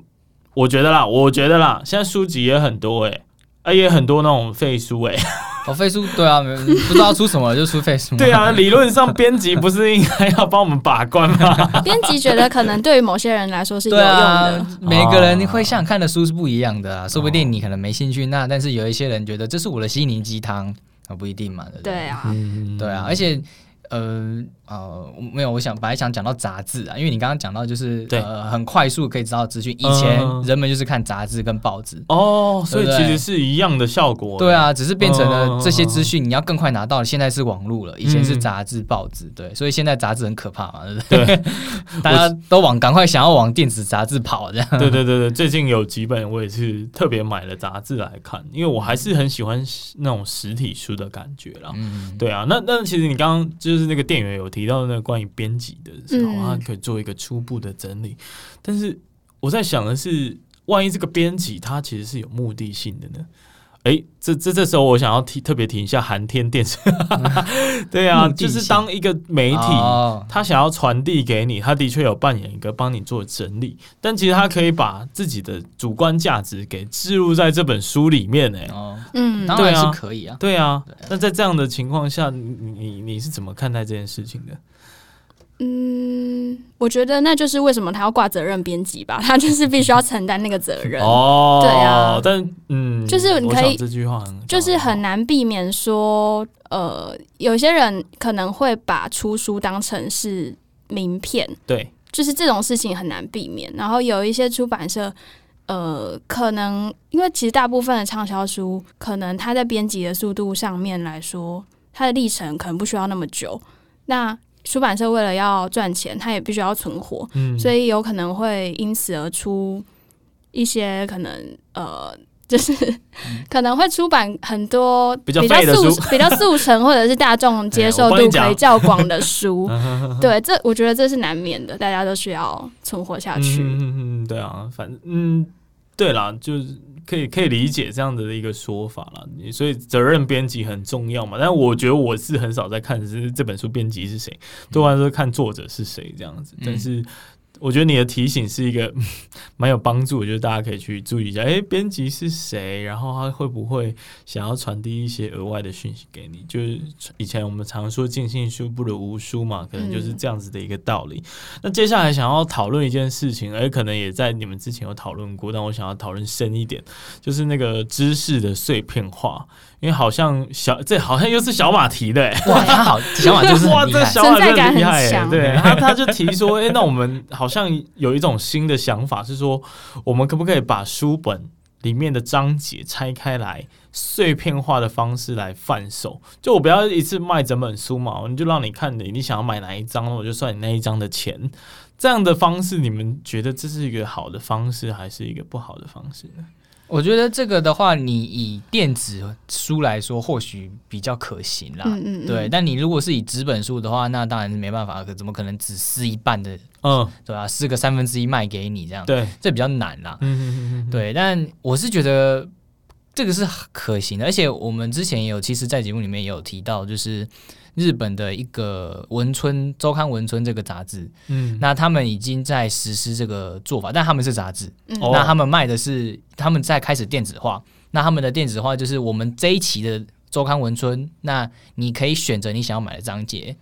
我觉得啦，我觉得啦，现在书籍也很多诶、欸，啊也很多那种废书诶、欸。哦，废书对啊，不知道出什么就出废书。对啊，理论上编辑不是应该要帮我们把关吗？(laughs) 编辑觉得可能对于某些人来说是有用的。啊、每个人会想看的书是不一样的啊，哦、说不定你可能没兴趣，那但是有一些人觉得这是我的心灵鸡汤，那不一定嘛，对不啊，对啊，而且。呃呃，没有，我想本来想讲到杂志啊，因为你刚刚讲到就是对呃很快速可以知道资讯，以前人们就是看杂志跟报纸哦，所以其实是一样的效果。对啊，只是变成了这些资讯你要更快拿到，现在是网络了，以前是杂志报纸，对，所以现在杂志很可怕嘛，对不对？对 (laughs) 大家都往赶快想要往电子杂志跑这样。对对对对，最近有几本我也是特别买了杂志来看，因为我还是很喜欢那种实体书的感觉啦。嗯，对啊，那那其实你刚刚就是那个店员有提到那个关于编辑的时候，他可以做一个初步的整理。但是我在想的是，万一这个编辑他其实是有目的性的呢？哎、欸，这这这时候我想要提特别提一下寒天电视。(laughs) 对啊，就是当一个媒体，他想要传递给你，他的确有扮演一个帮你做整理，但其实他可以把自己的主观价值给置入在这本书里面呢。哦，嗯，当然是可以啊。对啊，那在这样的情况下，你你你是怎么看待这件事情的？嗯，我觉得那就是为什么他要挂责任编辑吧，(laughs) 他就是必须要承担那个责任。哦，对啊，但嗯，就是你可以这句话很，就是很难避免说，呃，有些人可能会把出书当成是名片，对，就是这种事情很难避免。然后有一些出版社，呃，可能因为其实大部分的畅销书，可能它在编辑的速度上面来说，它的历程可能不需要那么久。那出版社为了要赚钱，他也必须要存活，嗯、所以有可能会因此而出一些可能呃，就是、嗯、可能会出版很多比较速 (laughs) 比较速成或者是大众接受 (laughs) 度可以较广的书。(laughs) 对，这我觉得这是难免的，大家都需要存活下去。嗯嗯嗯，对啊，反正嗯，对啦，就是。可以可以理解这样子的一个说法了，所以责任编辑很重要嘛。但我觉得我是很少在看是这本书编辑是谁，多半是看作者是谁这样子。但是我觉得你的提醒是一个 (laughs) 蛮有帮助，我觉得大家可以去注意一下。哎，编辑是谁？然后他会不会想要传递一些额外的讯息给你？就是以前我们常说“尽信书不如无书”嘛，可能就是这样子的一个道理。嗯、那接下来想要讨论一件事情，而可能也在你们之前有讨论过，但我想要讨论深一点，就是那个知识的碎片化。因为好像小这好像又是小马提的，哇，他好小马就是哇，这小马真厉害，对，他他就提说，哎，那我们好好像有一种新的想法，是说我们可不可以把书本里面的章节拆开来，碎片化的方式来贩售？就我不要一次卖整本书嘛，我就让你看你你想要买哪一章，我就算你那一章的钱。这样的方式，你们觉得这是一个好的方式，还是一个不好的方式呢？我觉得这个的话，你以电子书来说，或许比较可行啦。嗯嗯嗯对，但你如果是以纸本书的话，那当然是没办法，可怎么可能只撕一半的？嗯，对吧、啊？撕个三分之一卖给你这样，对，这比较难啦。嗯嗯嗯对，但我是觉得这个是可行的，而且我们之前也有，其实，在节目里面也有提到，就是。日本的一个文春周刊文春这个杂志，嗯，那他们已经在实施这个做法，但他们是杂志，嗯，那他们卖的是他们在开始电子化，那他们的电子化就是我们这一期的周刊文春，那你可以选择你想要买的章节，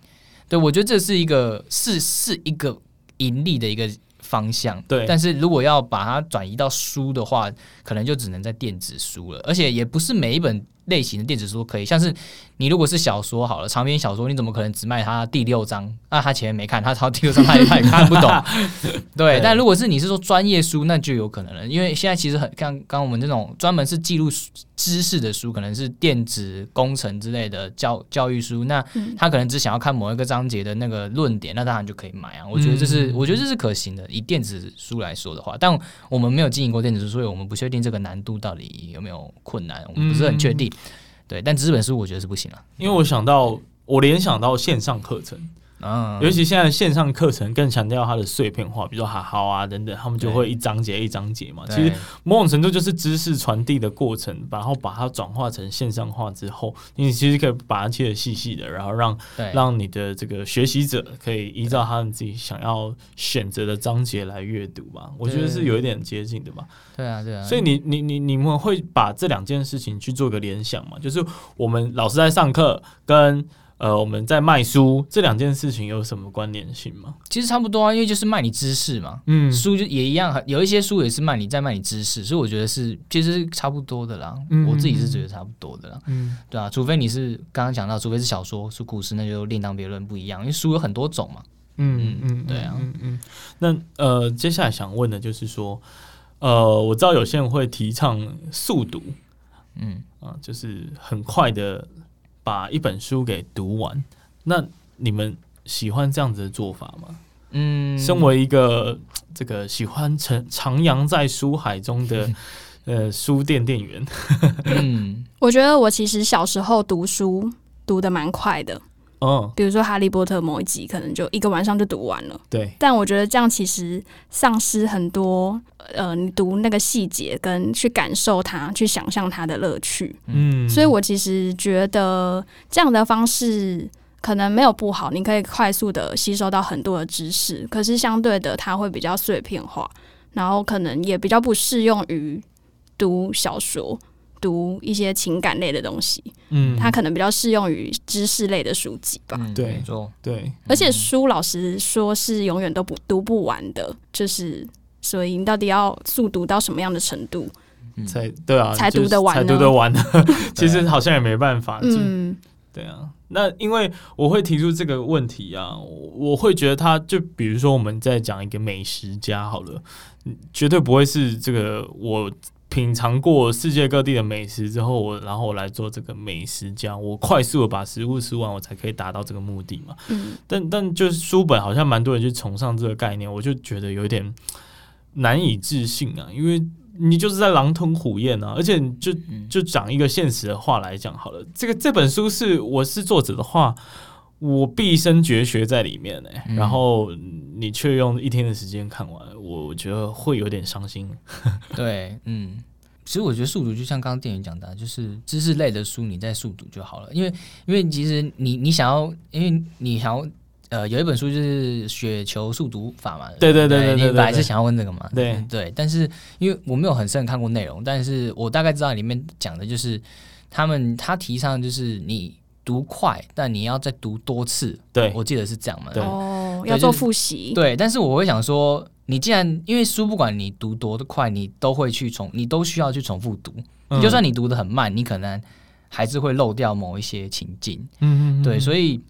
对，我觉得这是一个是是一个盈利的一个方向，对，但是如果要把它转移到书的话，可能就只能在电子书了，而且也不是每一本。类型的电子书可以，像是你如果是小说好了，长篇小说，你怎么可能只卖他第六章？那他前面没看，他到第六章，他也他也看不懂。(laughs) 对，对，但如果是你是说专业书，那就有可能了，因为现在其实很像刚我们这种专门是记录知识的书，可能是电子工程之类的教教育书，那他可能只想要看某一个章节的那个论点，那当然就可以买啊。我觉得这是我觉得这是可行的，以电子书来说的话，但我们没有经营过电子书，所以我们不确定这个难度到底有没有困难，我们不是很确定。对，但纸本书我觉得是不行了，因为我想到，我联想到线上课程。嗯，尤其现在线上课程更强调它的碎片化，比如说哈好啊等等，他们就会一章节一章节嘛。其实某种程度就是知识传递的过程，然后把它转化成线上化之后，你其实可以把它切的细细的，然后让让你的这个学习者可以依照他们自己想要选择的章节来阅读吧。我觉得是有一点接近的吧。对啊，对啊。所以你你你你们会把这两件事情去做个联想嘛？就是我们老师在上课跟。呃，我们在卖书这两件事情有什么关联性吗？其实差不多啊，因为就是卖你知识嘛。嗯，书就也一样，有一些书也是卖你在卖你知识，所以我觉得是其实差不多的啦。嗯，我自己是觉得差不多的啦。嗯，对啊，除非你是刚刚讲到，除非是小说是故事，那就另当别论不一样。因为书有很多种嘛。嗯嗯，对啊，嗯嗯。那呃，接下来想问的就是说，呃，我知道有些人会提倡速读，嗯啊，就是很快的。把一本书给读完，那你们喜欢这样子的做法吗？嗯，身为一个这个喜欢徜徜徉在书海中的 (laughs) 呃书店店员，嗯，(laughs) 我觉得我其实小时候读书读的蛮快的。哦，比如说《哈利波特》某一集，可能就一个晚上就读完了。对，但我觉得这样其实丧失很多，呃，你读那个细节跟去感受它、去想象它的乐趣。嗯，所以我其实觉得这样的方式可能没有不好，你可以快速的吸收到很多的知识，可是相对的，它会比较碎片化，然后可能也比较不适用于读小说。读一些情感类的东西，嗯，它可能比较适用于知识类的书籍吧。嗯、对，对，而且书老实说是永远都不读不完的，就是所以你到底要速读到什么样的程度，才对啊，才读得完，才读得完？其实好像也没办法。嗯，对啊。那因为我会提出这个问题啊，我会觉得他就比如说我们在讲一个美食家好了，绝对不会是这个我。品尝过世界各地的美食之后，我然后我来做这个美食家，我快速的把食物吃完，我才可以达到这个目的嘛。嗯，但但就是书本好像蛮多人去崇尚这个概念，我就觉得有点难以置信啊，因为你就是在狼吞虎咽啊，而且就就讲一个现实的话来讲好了，这个这本书是我是作者的话。我毕生绝学在里面呢、欸，嗯、然后你却用一天的时间看完，我觉得会有点伤心。(laughs) 对，嗯，其实我觉得速读就像刚刚店员讲的，就是知识类的书，你再速读就好了。因为，因为其实你你想要，因为你想要呃，有一本书就是雪球速读法嘛，对对对你本来是想要问这个嘛？对对，但是因为我没有很深看过内容，但是我大概知道里面讲的就是他们他提倡就是你读快，但你要再读多次。对，我记得是这样嘛？对哦，要做复习。对，但是我会想说，你既然因为书不管你读多的快，你都会去重，你都需要去重复读。嗯、就算你读的很慢，你可能还是会漏掉某一些情境。嗯嗯，对，所以。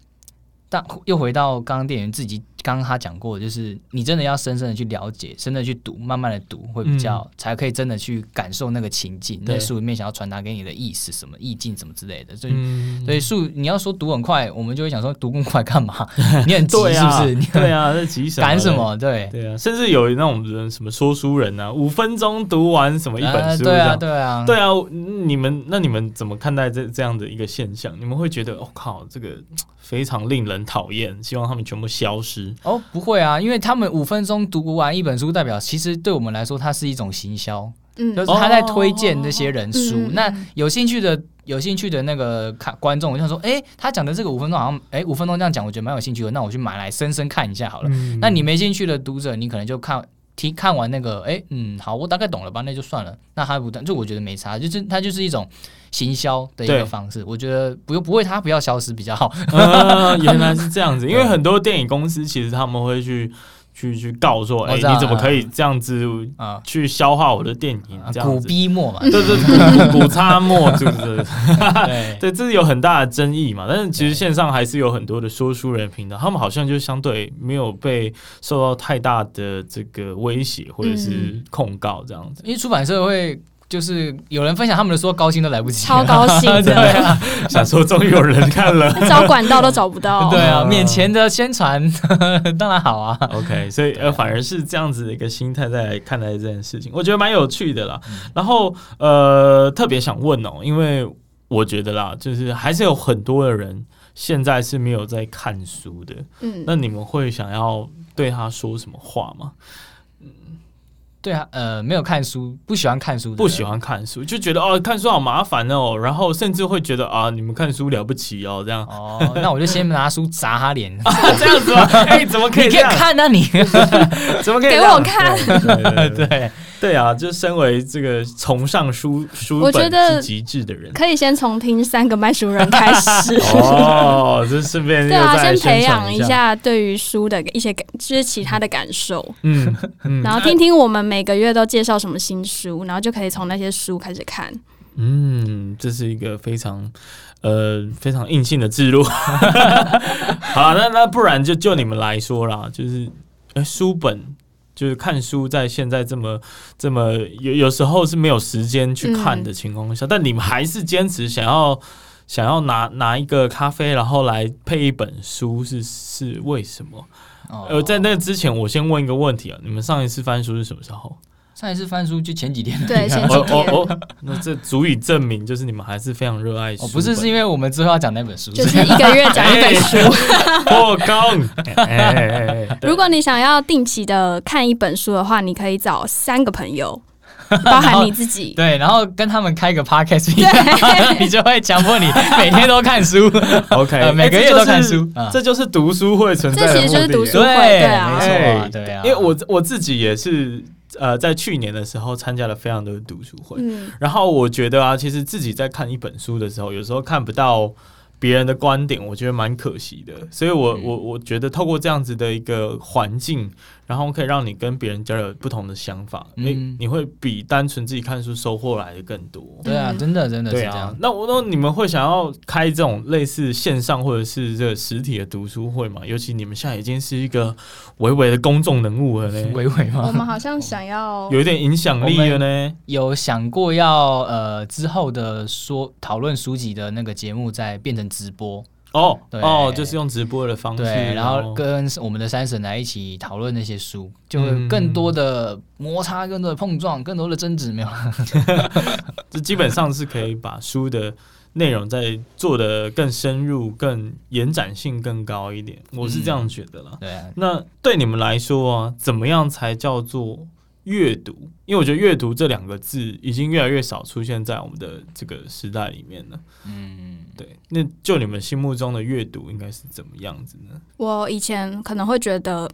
但又回到刚刚店员自己刚刚他讲过，就是你真的要深深的去了解，深的去读，慢慢的读会比较、嗯、才可以真的去感受那个情境，那书里面想要传达给你的意思，什么意境，什么之类的。所以，嗯、所以书你要说读很快，我们就会想说读更快干嘛？(laughs) 你很急 (laughs) 是不是？你对啊，在急什么？赶什么？对对啊，甚至有那种人什么说书人啊，五分钟读完什么一本书，对啊对啊对啊。你们那你们怎么看待这这样的一个现象？你们会觉得我、哦、靠这个？非常令人讨厌，希望他们全部消失。哦，不会啊，因为他们五分钟读完一本书，代表其实对我们来说，它是一种行销，嗯，就是他在推荐这些人书。哦、那有兴趣的、有兴趣的那个看观众，我就想说，哎、欸，他讲的这个五分钟好像，哎、欸，五分钟这样讲，我觉得蛮有兴趣的，那我去买来深深看一下好了。嗯、那你没兴趣的读者，你可能就看。听看完那个，哎、欸，嗯，好，我大概懂了吧，那就算了。那还不，就我觉得没差，就是它就是一种行销的一个方式。我觉得不用不会，它不要消失比较好。呃、(laughs) 原来是这样子，因为很多电影公司其实他们会去。去去告说，哎，你怎么可以这样子啊？去消化我的电影，这样子，古逼墨嘛，对对对，古擦 (laughs) 墨，是不是？(laughs) 对，这是有很大的争议嘛。但是其实线上还是有很多的说书人频道，他们好像就相对没有被受到太大的这个威胁或者是控告这样子，因为出版社会。就是有人分享他们的说高兴都来不及，超高兴 (laughs) 的，对啊，想说终于有人看了，(laughs) 找管道都找不到，(laughs) 对啊，免钱的宣传当然好啊。OK，所以呃反而是这样子的一个心态在看待这件事情，我觉得蛮有趣的啦。然后呃特别想问哦，因为我觉得啦，就是还是有很多的人现在是没有在看书的，嗯，那你们会想要对他说什么话吗？对啊，呃，没有看书，不喜欢看书，不喜欢看书，就觉得哦，看书好麻烦哦，然后甚至会觉得啊，你们看书了不起哦，这样。哦，那我就先拿书砸他脸，(laughs) 这样子吗？(laughs) 哎，怎么可以？你可以看啊？你 (laughs) 怎么可以给我看？对对啊，就身为这个崇尚书书本是极致的人，可以先从听三个卖书人开始 (laughs) 哦，就顺便 (laughs) 对啊，先培养一下对于书的一些感，就是其他的感受，嗯，(laughs) 然后听听我们每。每个月都介绍什么新书，然后就可以从那些书开始看。嗯，这是一个非常呃非常硬性的制度。好，那那不然就就你们来说啦，就是呃书本就是看书，在现在这么这么有有时候是没有时间去看的情况下，嗯、但你们还是坚持想要想要拿拿一个咖啡，然后来配一本书，是是为什么？呃，在那之前，我先问一个问题啊，你们上一次翻书是什么时候？上一次翻书就前几天。对，(laughs) 前几天。哦哦，那这足以证明，就是你们还是非常热爱书。哦，不是，是因为我们之后要讲那本书，就是一个月讲一本书。(laughs) 破功。如果你想要定期的看一本书的话，你可以找三个朋友。包含你自己，对，然后跟他们开个 podcast，对你就会强迫你每天都看书，OK，每个月都看书，欸这，就是，读书会存在的目的。这其实就是读书会，对，对啊，没错啊，对啊。因为我我自己也是，呃，在去年的时候参加了非常多的读书会，嗯，然后我觉得啊，其实自己在看一本书的时候，有时候看不到别人的观点，我觉得蛮可惜的。所以我，我我我觉得透过这样子的一个环境。然后可以让你跟别人交流不同的想法，你、嗯、你会比单纯自己看书收获来的更多。对啊，真的真的是这样。对啊，那我那你们会想要开这种类似线上或者是这个实体的读书会吗？尤其你们现在已经是一个微微的公众人物了呢。微微吗？我们好像想要 (laughs) 有一点影响力了呢。有想过要呃之后的说讨论书籍的那个节目再变成直播。哦，对哦，就是用直播的方式，对，然后跟我们的三婶来一起讨论那些书，就会更多的摩擦，更多的碰撞，更多的争执，没有？(laughs) 这基本上是可以把书的内容再做的更深入、更延展性更高一点，我是这样觉得啦。对啊，那对你们来说啊，怎么样才叫做阅读，因为我觉得阅读这两个字已经越来越少出现在我们的这个时代里面了。嗯，对。那就你们心目中的阅读应该是怎么样子呢？我以前可能会觉得，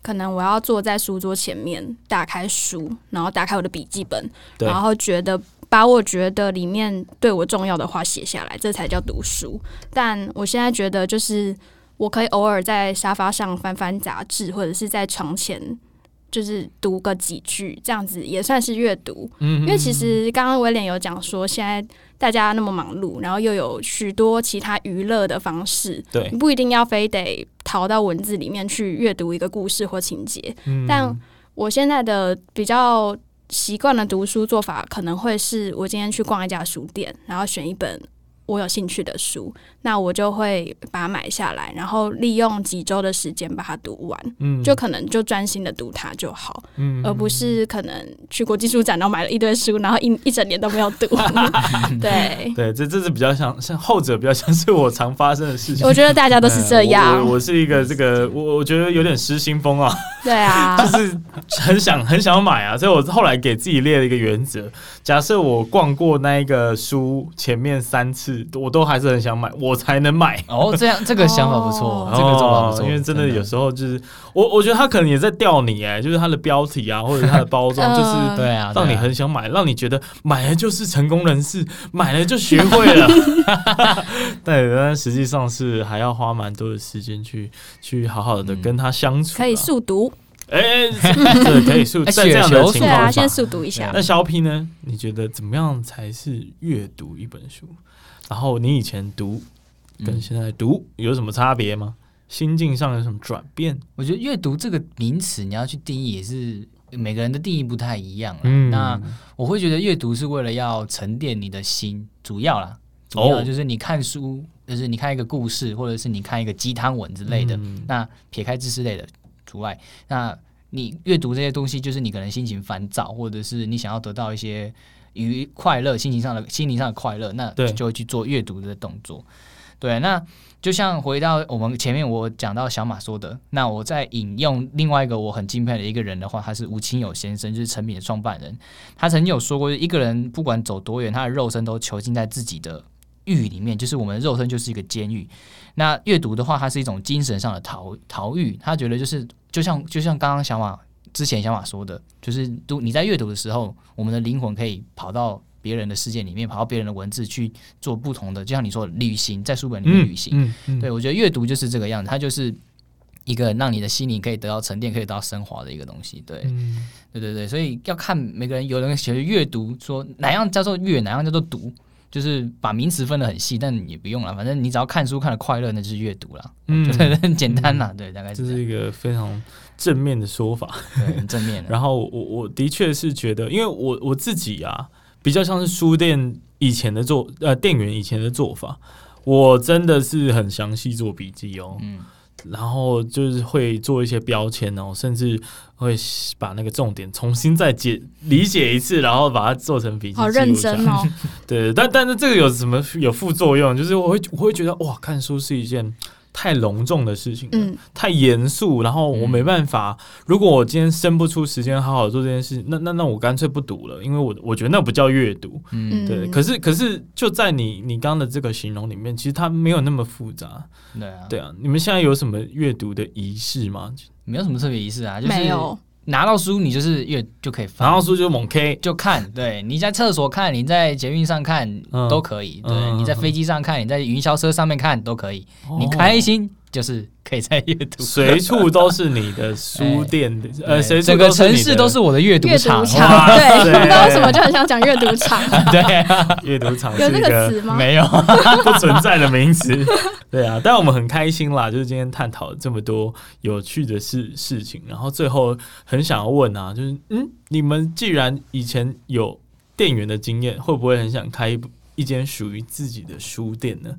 可能我要坐在书桌前面，打开书，然后打开我的笔记本，然后觉得把我觉得里面对我重要的话写下来，这才叫读书。但我现在觉得，就是我可以偶尔在沙发上翻翻杂志，或者是在床前。就是读个几句，这样子也算是阅读。嗯，因为其实刚刚威廉有讲说，现在大家那么忙碌，然后又有许多其他娱乐的方式，对，不一定要非得逃到文字里面去阅读一个故事或情节。嗯，但我现在的比较习惯的读书做法，可能会是我今天去逛一家书店，然后选一本。我有兴趣的书，那我就会把它买下来，然后利用几周的时间把它读完。嗯，就可能就专心的读它就好，嗯，而不是可能去国际书展，然后买了一堆书，然后一 (laughs) 一整年都没有读。(laughs) 对对，这这是比较像像后者，比较像是我常发生的事情。我觉得大家都是这样。我我是一个这个，我我觉得有点失心疯啊。对啊，(laughs) 就是很想很想要买啊，所以我后来给自己列了一个原则：假设我逛过那一个书前面三次。我都还是很想买，我才能买。哦，这样这个想法不错，(laughs) 哦、这个做法不错。因为真的有时候就是我，我觉得他可能也在钓你哎，就是他的标题啊，或者他的包装，就是对啊，让你很想买，让你觉得买了就是成功人士，(laughs) 买了就学会了。(laughs) 对，但实际上是还要花蛮多的时间去去好好的跟他相处，可以速读。哎，对，可以速在这样的情况下，先速读一下。那肖 P 呢？你觉得怎么样才是阅读一本书？然后你以前读跟现在读有什么差别吗？心境上有什么转变？我觉得阅读这个名词你要去定义，也是每个人的定义不太一样。嗯，那我会觉得阅读是为了要沉淀你的心，主要啦，主要就是你看书，就是你看一个故事，或者是你看一个鸡汤文之类的。嗯，那撇开知识类的除外，那你阅读这些东西，就是你可能心情烦躁，或者是你想要得到一些。愉快乐，心情上的心灵上的快乐，那就会去做阅读的动作。对，那就像回到我们前面我讲到小马说的，那我在引用另外一个我很敬佩的一个人的话，他是吴清友先生，就是成品的创办人。他曾经有说过，一个人不管走多远，他的肉身都囚禁在自己的狱里面，就是我们的肉身就是一个监狱。那阅读的话，它是一种精神上的逃逃狱。他觉得就是就像就像刚刚小马。之前小马说的，就是读你在阅读的时候，我们的灵魂可以跑到别人的世界里面，跑到别人的文字去做不同的，就像你说的旅行，在书本里面旅行。嗯嗯嗯、对，我觉得阅读就是这个样子，它就是一个让你的心灵可以得到沉淀，可以得到升华的一个东西。对，嗯、对对对，所以要看每个人，有人写阅读说哪样叫做阅，哪样叫做读，就是把名词分得很细，但也不用了，反正你只要看书看得快乐，那就是阅读了。嗯，就是很简单啦。对，大概是这是一个非常。正面的说法，很正面。(laughs) 然后我我的确是觉得，因为我我自己啊，比较像是书店以前的做呃店员以前的做法，我真的是很详细做笔记哦，嗯，然后就是会做一些标签哦，甚至会把那个重点重新再解理解一次，然后把它做成笔记，好认真哦。(laughs) 对，但但是这个有什么有副作用？就是我会我会觉得哇，看书是一件。太隆重的事情，嗯，太严肃，然后我没办法。嗯、如果我今天生不出时间好好做这件事，那那那我干脆不读了，因为我我觉得那不叫阅读，嗯，对。可是可是就在你你刚刚的这个形容里面，其实它没有那么复杂，对啊，对啊。你们现在有什么阅读的仪式吗？没有什么特别仪式啊，就是没有。拿到书，你就是越就可以翻。拿到书就猛 K，就看。对，你在厕所看，你在捷运上看、嗯、都可以。对，嗯、你在飞机上看，你在云霄车上面看都可以。哦、你开心就是。可以在阅读，随处都是你的书店的，呃，整个城市都是我的阅读场。(laughs) 对，不知道为什么就很想讲阅读场。(laughs) 对，阅读场有这个词吗？没有，(laughs) 不存在的名词。对啊，但我们很开心啦，就是今天探讨了这么多有趣的事事情，然后最后很想要问啊，就是嗯，你们既然以前有店员的经验，会不会很想开一一间属于自己的书店呢？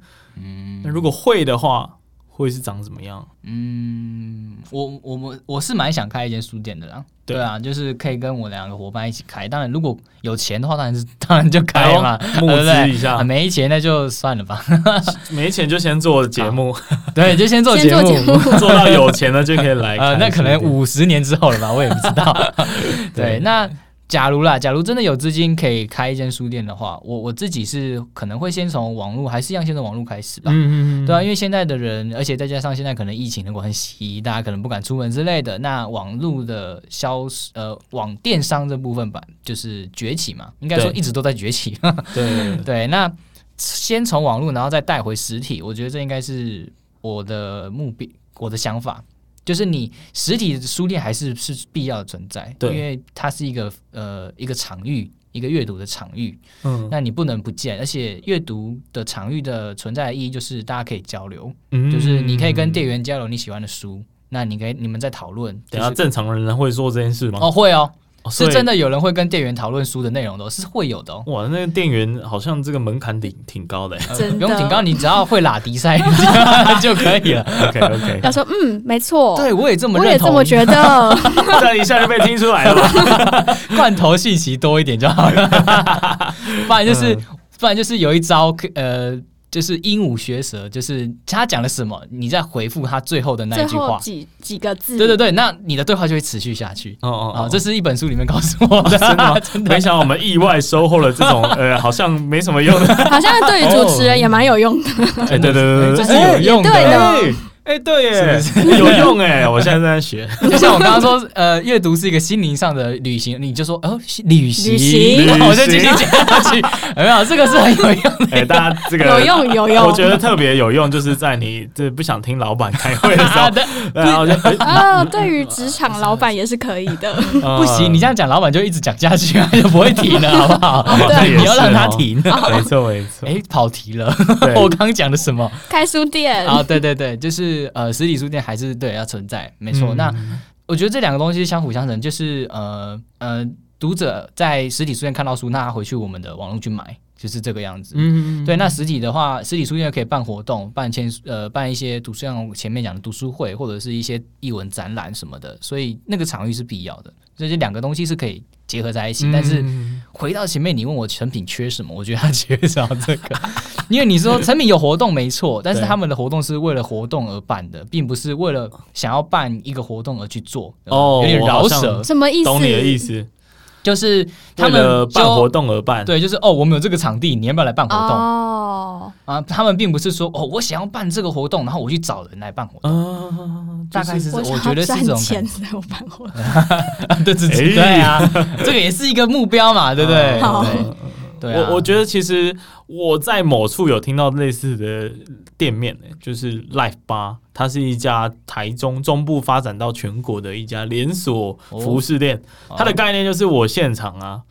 嗯，那如果会的话。会是长怎么样？嗯，我我们我是蛮想开一间书店的啦。对，对啊，就是可以跟我两个伙伴一起开。当然，如果有钱的话，当然是 (laughs) 当然就开嘛，哎、募 (laughs) 资一下。没钱那就算了吧。(laughs) 没钱就先做节目，对，就先做节目，目做到有钱了就可以来。呃，那可能五十年之后了吧，我也不知道。对，对，那。假如啦，假如真的有资金可以开一间书店的话，我我自己是可能会先从网络，还是一样先从网络开始吧。嗯嗯嗯，对啊，因为现在的人，而且再加上现在可能疫情的关系，大家可能不敢出门之类的，那网络的销呃网电商这部分吧，就是崛起嘛，应该说一直都在崛起。对 (laughs) 对，(laughs) 对，那先从网络，然后再带回实体，我觉得这应该是我的目标，我的想法。就是你实体的书店还是是必要的存在，对，因为它是一个呃一个场域，一个阅读的场域，嗯，那你不能不见，而且阅读的场域的存在的意义就是大家可以交流，嗯，就是你可以跟店员交流你喜欢的书，那你可以你们在讨论，等下正常的人会做这件事吗？哦，会哦。是真的有人会跟店员讨论书的内容的，是会有的哦。哇，那个店员好像这个门槛挺挺高的，(laughs) 呃，不用挺高，你只要会拉迪赛 (laughs) 就可以了。OK OK。(laughs) 他说嗯，没错，对我也这么认同，我也这么觉得，这一下就被听出来了。罐头信息多一点就好了，不然就是，嗯，不然就是有一招呃。就是鹦鹉学舌，就是他讲了什么，你再回复他最后的那一句话，几几个字。对对对，那你的对话就会持续下去。哦哦哦，这是一本书里面告诉我的，(laughs) 真的吗？(laughs) 真的。没想到我们意外收获了这种 (laughs) 呃，好像没什么用的，好像对于主持人也蛮有用的。哎，对对对对，这是有用的。哎、欸，对耶，是是 (laughs) 有用哎！我现在正在学，(laughs) 就像我刚刚说，呃，阅读是一个心灵上的旅行，你就说哦，旅行，旅行，(laughs) 我就继续讲下去，有没有？这个是很有用的。哎、欸，大家这个有用有用，我觉得特别有用，就是在你这不想听老板开会的时候，然后就啊，对于职场老板也是可以的。不行，你这样讲，老板就一直讲下去，就不会停了，好不好？对，你要让他停。没错没错。哎，跑题了，我刚刚讲的什么？开书店啊，对对对，就是呃，实体书店。还是对要存在，没错。嗯、那我觉得这两个东西相辅相成，就是呃呃，读者在实体书店看到书，那他回去我们的网络去买，就是这个样子。嗯，对。那实体的话，实体书店可以办活动，办签呃办一些读书，像前面讲的读书会，或者是一些译文展览什么的，所以那个场域是必要的。所以这两个东西是可以结合在一起。嗯、但是回到前面，你问我成品缺什么，我觉得他缺少这个。(laughs) 因为你说成品有活动没错，但是他们的活动是为了活动而办的，并不是为了想要办一个活动而去做。哦，有点饶舌，什么意思？懂你的意思，就是他们办活动而办。对，就是哦，我们有这个场地，你要不要来办活动？哦，啊，他们并不是说哦，我想要办这个活动，然后我去找人来办活动。哦，大概是我觉得是这种钱来。我办活动，(laughs) 对自己对啊，(laughs) 这个也是一个目标嘛，对不对？好。对啊、我我觉得其实我在某处有听到类似的店面呢，就是 Life 八，它是一家台中中部发展到全国的一家连锁服饰店。哦、它的概念就是我现场啊，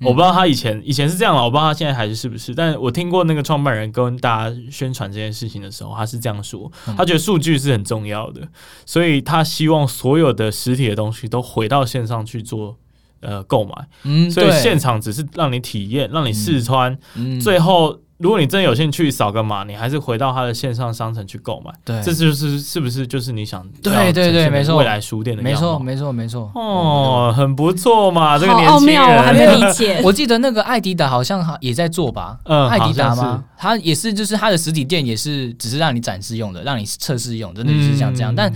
嗯、我不知道他以前以前是这样了，我不知道他现在还是是不是。但我听过那个创办人跟大家宣传这件事情的时候，他是这样说，他觉得数据是很重要的，所以他希望所有的实体的东西都回到线上去做。呃，购买，嗯，所以现场只是让你体验，让你试穿，嗯，最后如果你真有兴趣扫个码，你还是回到他的线上商城去购买，对，这就是是不是就是你想对对对，没错，未来书店的没错没错没错。哦，很不错嘛，这个年轻人。我还没理解，(laughs) 我记得那个艾迪达好像也在做吧，嗯，艾迪达吗？他也是，就是他的实体店也是只是让你展示用的，让你测试用，真的就是像这样，但。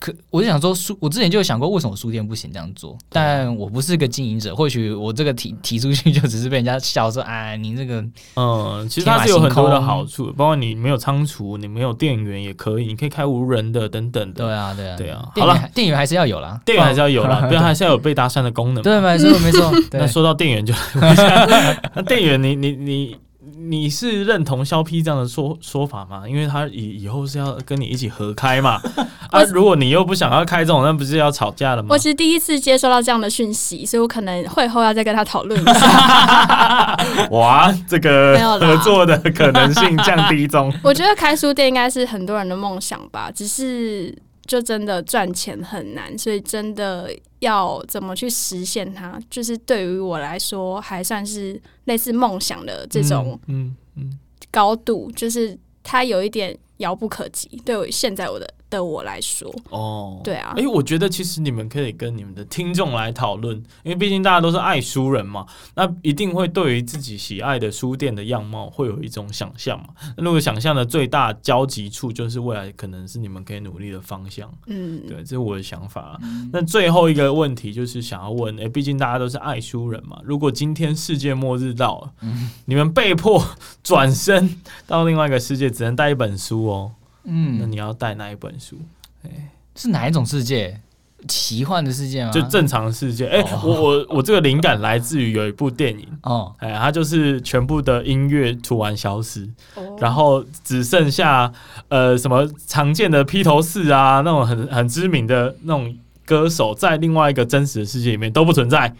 可我就想说书，我之前就有想过为什么书店不行这样做，但我不是个经营者，或许我这个提 (laughs) 提出去就只是被人家笑说，哎，你这个，嗯，其实它是有很多的好处，包括你没有仓储，你没有店员也可以，你可以开无人的等等的。对啊，对啊，对啊。好了，店员还是要有啦，店员还是要有啦，不然还是要有被搭讪的功能。(laughs) 对，没错，没错。(laughs) 那说到店员就，那店员你你你。你是认同肖 P 这样的说说法吗？因为他以以后是要跟你一起合开嘛。(laughs) 啊，如果你又不想要开这种，那不是要吵架了吗？我其实第一次接收到这样的讯息，所以我可能会后要再跟他讨论一下。(laughs) 哇，这个 (laughs) 合作的可能性降低中。我觉得开书店应该是很多人的梦想吧，只是。就真的赚钱很难，所以真的要怎么去实现它，就是对于我来说还算是类似梦想的这种嗯嗯高度，就是它有一点遥不可及。对我现在我的的我来说，哦，对啊，哎、欸，我觉得其实你们可以跟你们的听众来讨论，因为毕竟大家都是爱书人嘛，那一定会对于自己喜爱的书店的样貌会有一种想象嘛。那如果想象的最大交集处，就是未来可能是你们可以努力的方向。嗯，对，这是我的想法。嗯、那最后一个问题就是想要问，哎、欸，毕竟大家都是爱书人嘛，如果今天世界末日到了，嗯、你们被迫转身到另外一个世界，只能带一本书哦。嗯，那你要带哪一本书？哎，是哪一种世界？奇幻的世界吗？就正常的世界。哎、欸，我我我这个灵感来自于有一部电影哦，哎，它就是全部的音乐突然消失，哦、然后只剩下呃什么常见的披头士啊，那种很很知名的那种歌手，在另外一个真实的世界里面都不存在，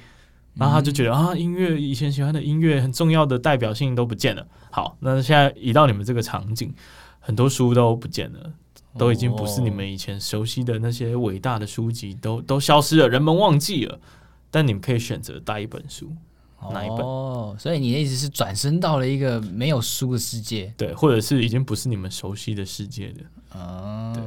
然后他就觉得、嗯、啊，音乐以前喜欢的音乐很重要的代表性都不见了。好，那现在移到你们这个场景。很多书都不见了，都已经不是你们以前熟悉的那些伟大的书籍，都都消失了，人们忘记了。但你们可以选择带一本书，哪一本？哦，所以你的意思是转身到了一个没有书的世界，对，或者是已经不是你们熟悉的世界的。嗯，对，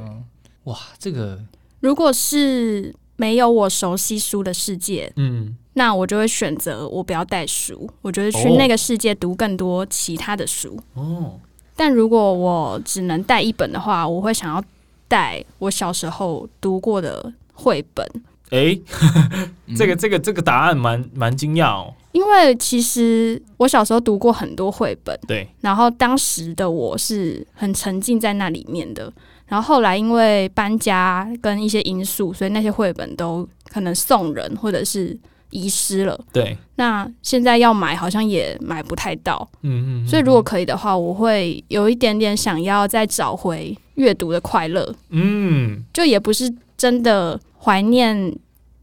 哇，这个如果是没有我熟悉书的世界，嗯，那我就会选择我不要带书，我觉得去那个世界读更多其他的书。哦。但如果我只能带一本的话，我会想要带我小时候读过的绘本。哎、欸，(laughs) 这个这个这个答案蛮蛮惊讶哦。因为其实我小时候读过很多绘本，对。然后当时的我是很沉浸在那里面的。然后后来因为搬家跟一些因素，所以那些绘本都可能送人或者是。遗失了，对，那现在要买好像也买不太到，嗯嗯，所以如果可以的话，我会有一点点想要再找回阅读的快乐，嗯，就也不是真的怀念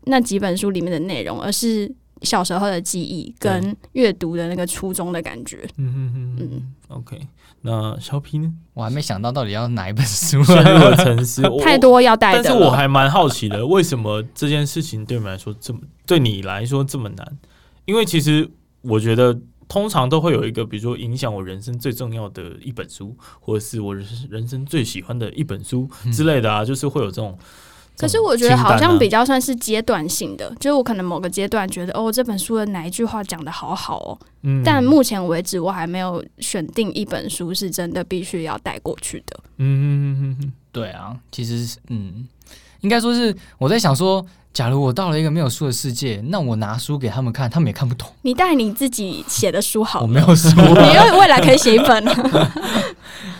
那几本书里面的内容，而是小时候的记忆跟阅读的那个初衷的感觉，嗯嗯嗯。嗯，OK。那小 P 呢？我还没想到到底要哪一本书。(laughs) 陷入了沉思，(laughs) 太多要带的。但是我还蛮好奇的，为什么这件事情对你们来说这么，对你来说这么难？因为其实我觉得，通常都会有一个，比如说影响我人生最重要的一本书，或者是我人生人生最喜欢的一本书之类的啊，就是会有这种。可是我觉得好像比较算是阶段性的，就是我可能某个阶段觉得哦，这本书的哪一句话讲的好好哦，嗯，但目前为止我还没有选定一本书是真的必须要带过去的。嗯嗯嗯，对啊，其实嗯，应该说是我在想说，假如我到了一个没有书的世界，那我拿书给他们看，他们也看不懂。你带你自己写的书好了，我没有书，你未来可以写一本。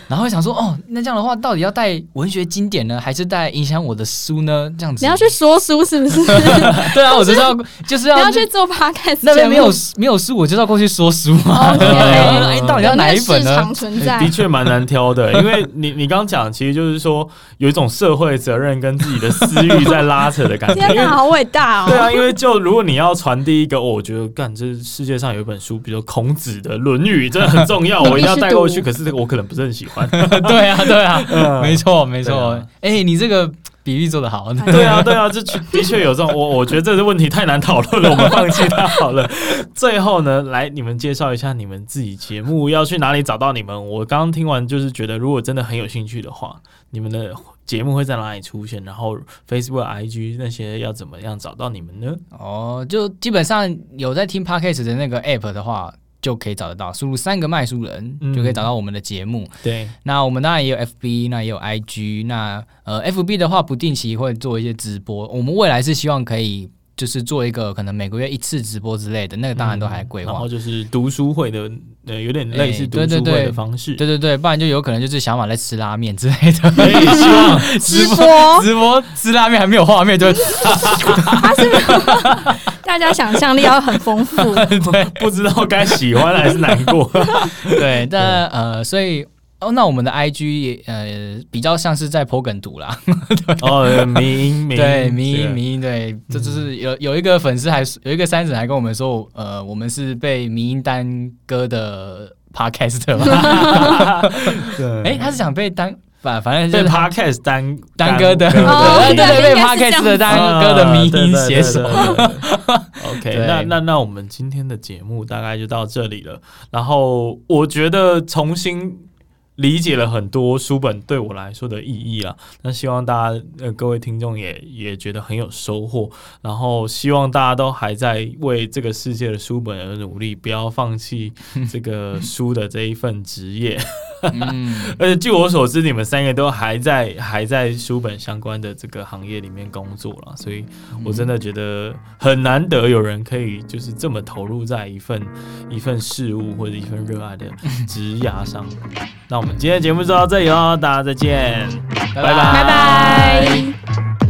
然后想说，哦，那这样的话，到底要带文学经典呢，还是带影响我的书呢？这样子，你要去说书是不是？(laughs) 对啊，我知道，(laughs) 就是要你要去做 podcast。那边没有没有书，我就要过去说书嘛。(laughs) 哎，到底要哪一本呢？存在的确蛮难挑的，因为你你刚刚讲，其实就是说有一种社会责任跟自己的私欲在拉扯的感觉。好伟大哦！对啊，因为就如果你要传递一个，我觉得干这世界上有一本书，比如说孔子的《论语》，真的很重要，(laughs) 我一定要带过去。可是这个我可能不是很喜欢。(laughs) 对啊，对啊，嗯、没错，没错。哎、啊欸，你这个比喻做得好。对啊，对啊，这的确有这种。我我觉得这个问题太难讨论了，我们放弃它好了。最后呢，来你们介绍一下你们自己节目要去哪里找到你们。我刚刚听完就是觉得，如果真的很有兴趣的话，你们的节目会在哪里出现？然后 Facebook、IG 那些要怎么样找到你们呢？哦，就基本上有在听 Podcast 的那个 App 的话。就可以找得到，输入三个卖书人，嗯、就可以找到我们的节目。对，那我们当然也有 FB，那也有 IG。那呃，FB 的话不定期会做一些直播。我们未来是希望可以就是做一个可能每个月一次直播之类的，那个当然都还规划。然后就是读书会的，呃，有点类似读书会的方式。欸、对，对对对，不然就有可能就是小马在吃拉面之类的。欸、(laughs) 希望 (laughs) 直播直播吃拉面还没有画面就。他是没有。大家想象力要很丰富，(laughs) 对，不知道该喜欢还是难过。对，但呃，所以哦，那我们的 IG 也呃比较像是在 po 梗图啦。(laughs) 哦，迷音 (laughs) 对迷迷对，这就是有有一个粉丝还有一个三婶还跟我们说，呃，我们是被迷音耽搁的 Podcast 嘛。(laughs) 对，哎，他是想被耽。反反正就是 Podcast 耽耽搁的，对对对，被 Podcast 的耽搁的迷音写手。OK，那那那我们今天的节目大概就到这里了。然后我觉得重新理解了很多书本对我来说的意义啊。那希望大家呃各位听众也也觉得很有收获，然后希望大家都还在为这个世界的书本而努力，不要放弃这个书的这一份职业。嗯，(laughs) 而且据我所知，你们三个都还在还在书本相关的这个行业里面工作了，所以我真的觉得很难得有人可以就是这么投入在一份一份事物或者一份热爱的 (laughs) 职涯上。那我们今天的节目就到这里喽，大家再见，拜拜。拜拜。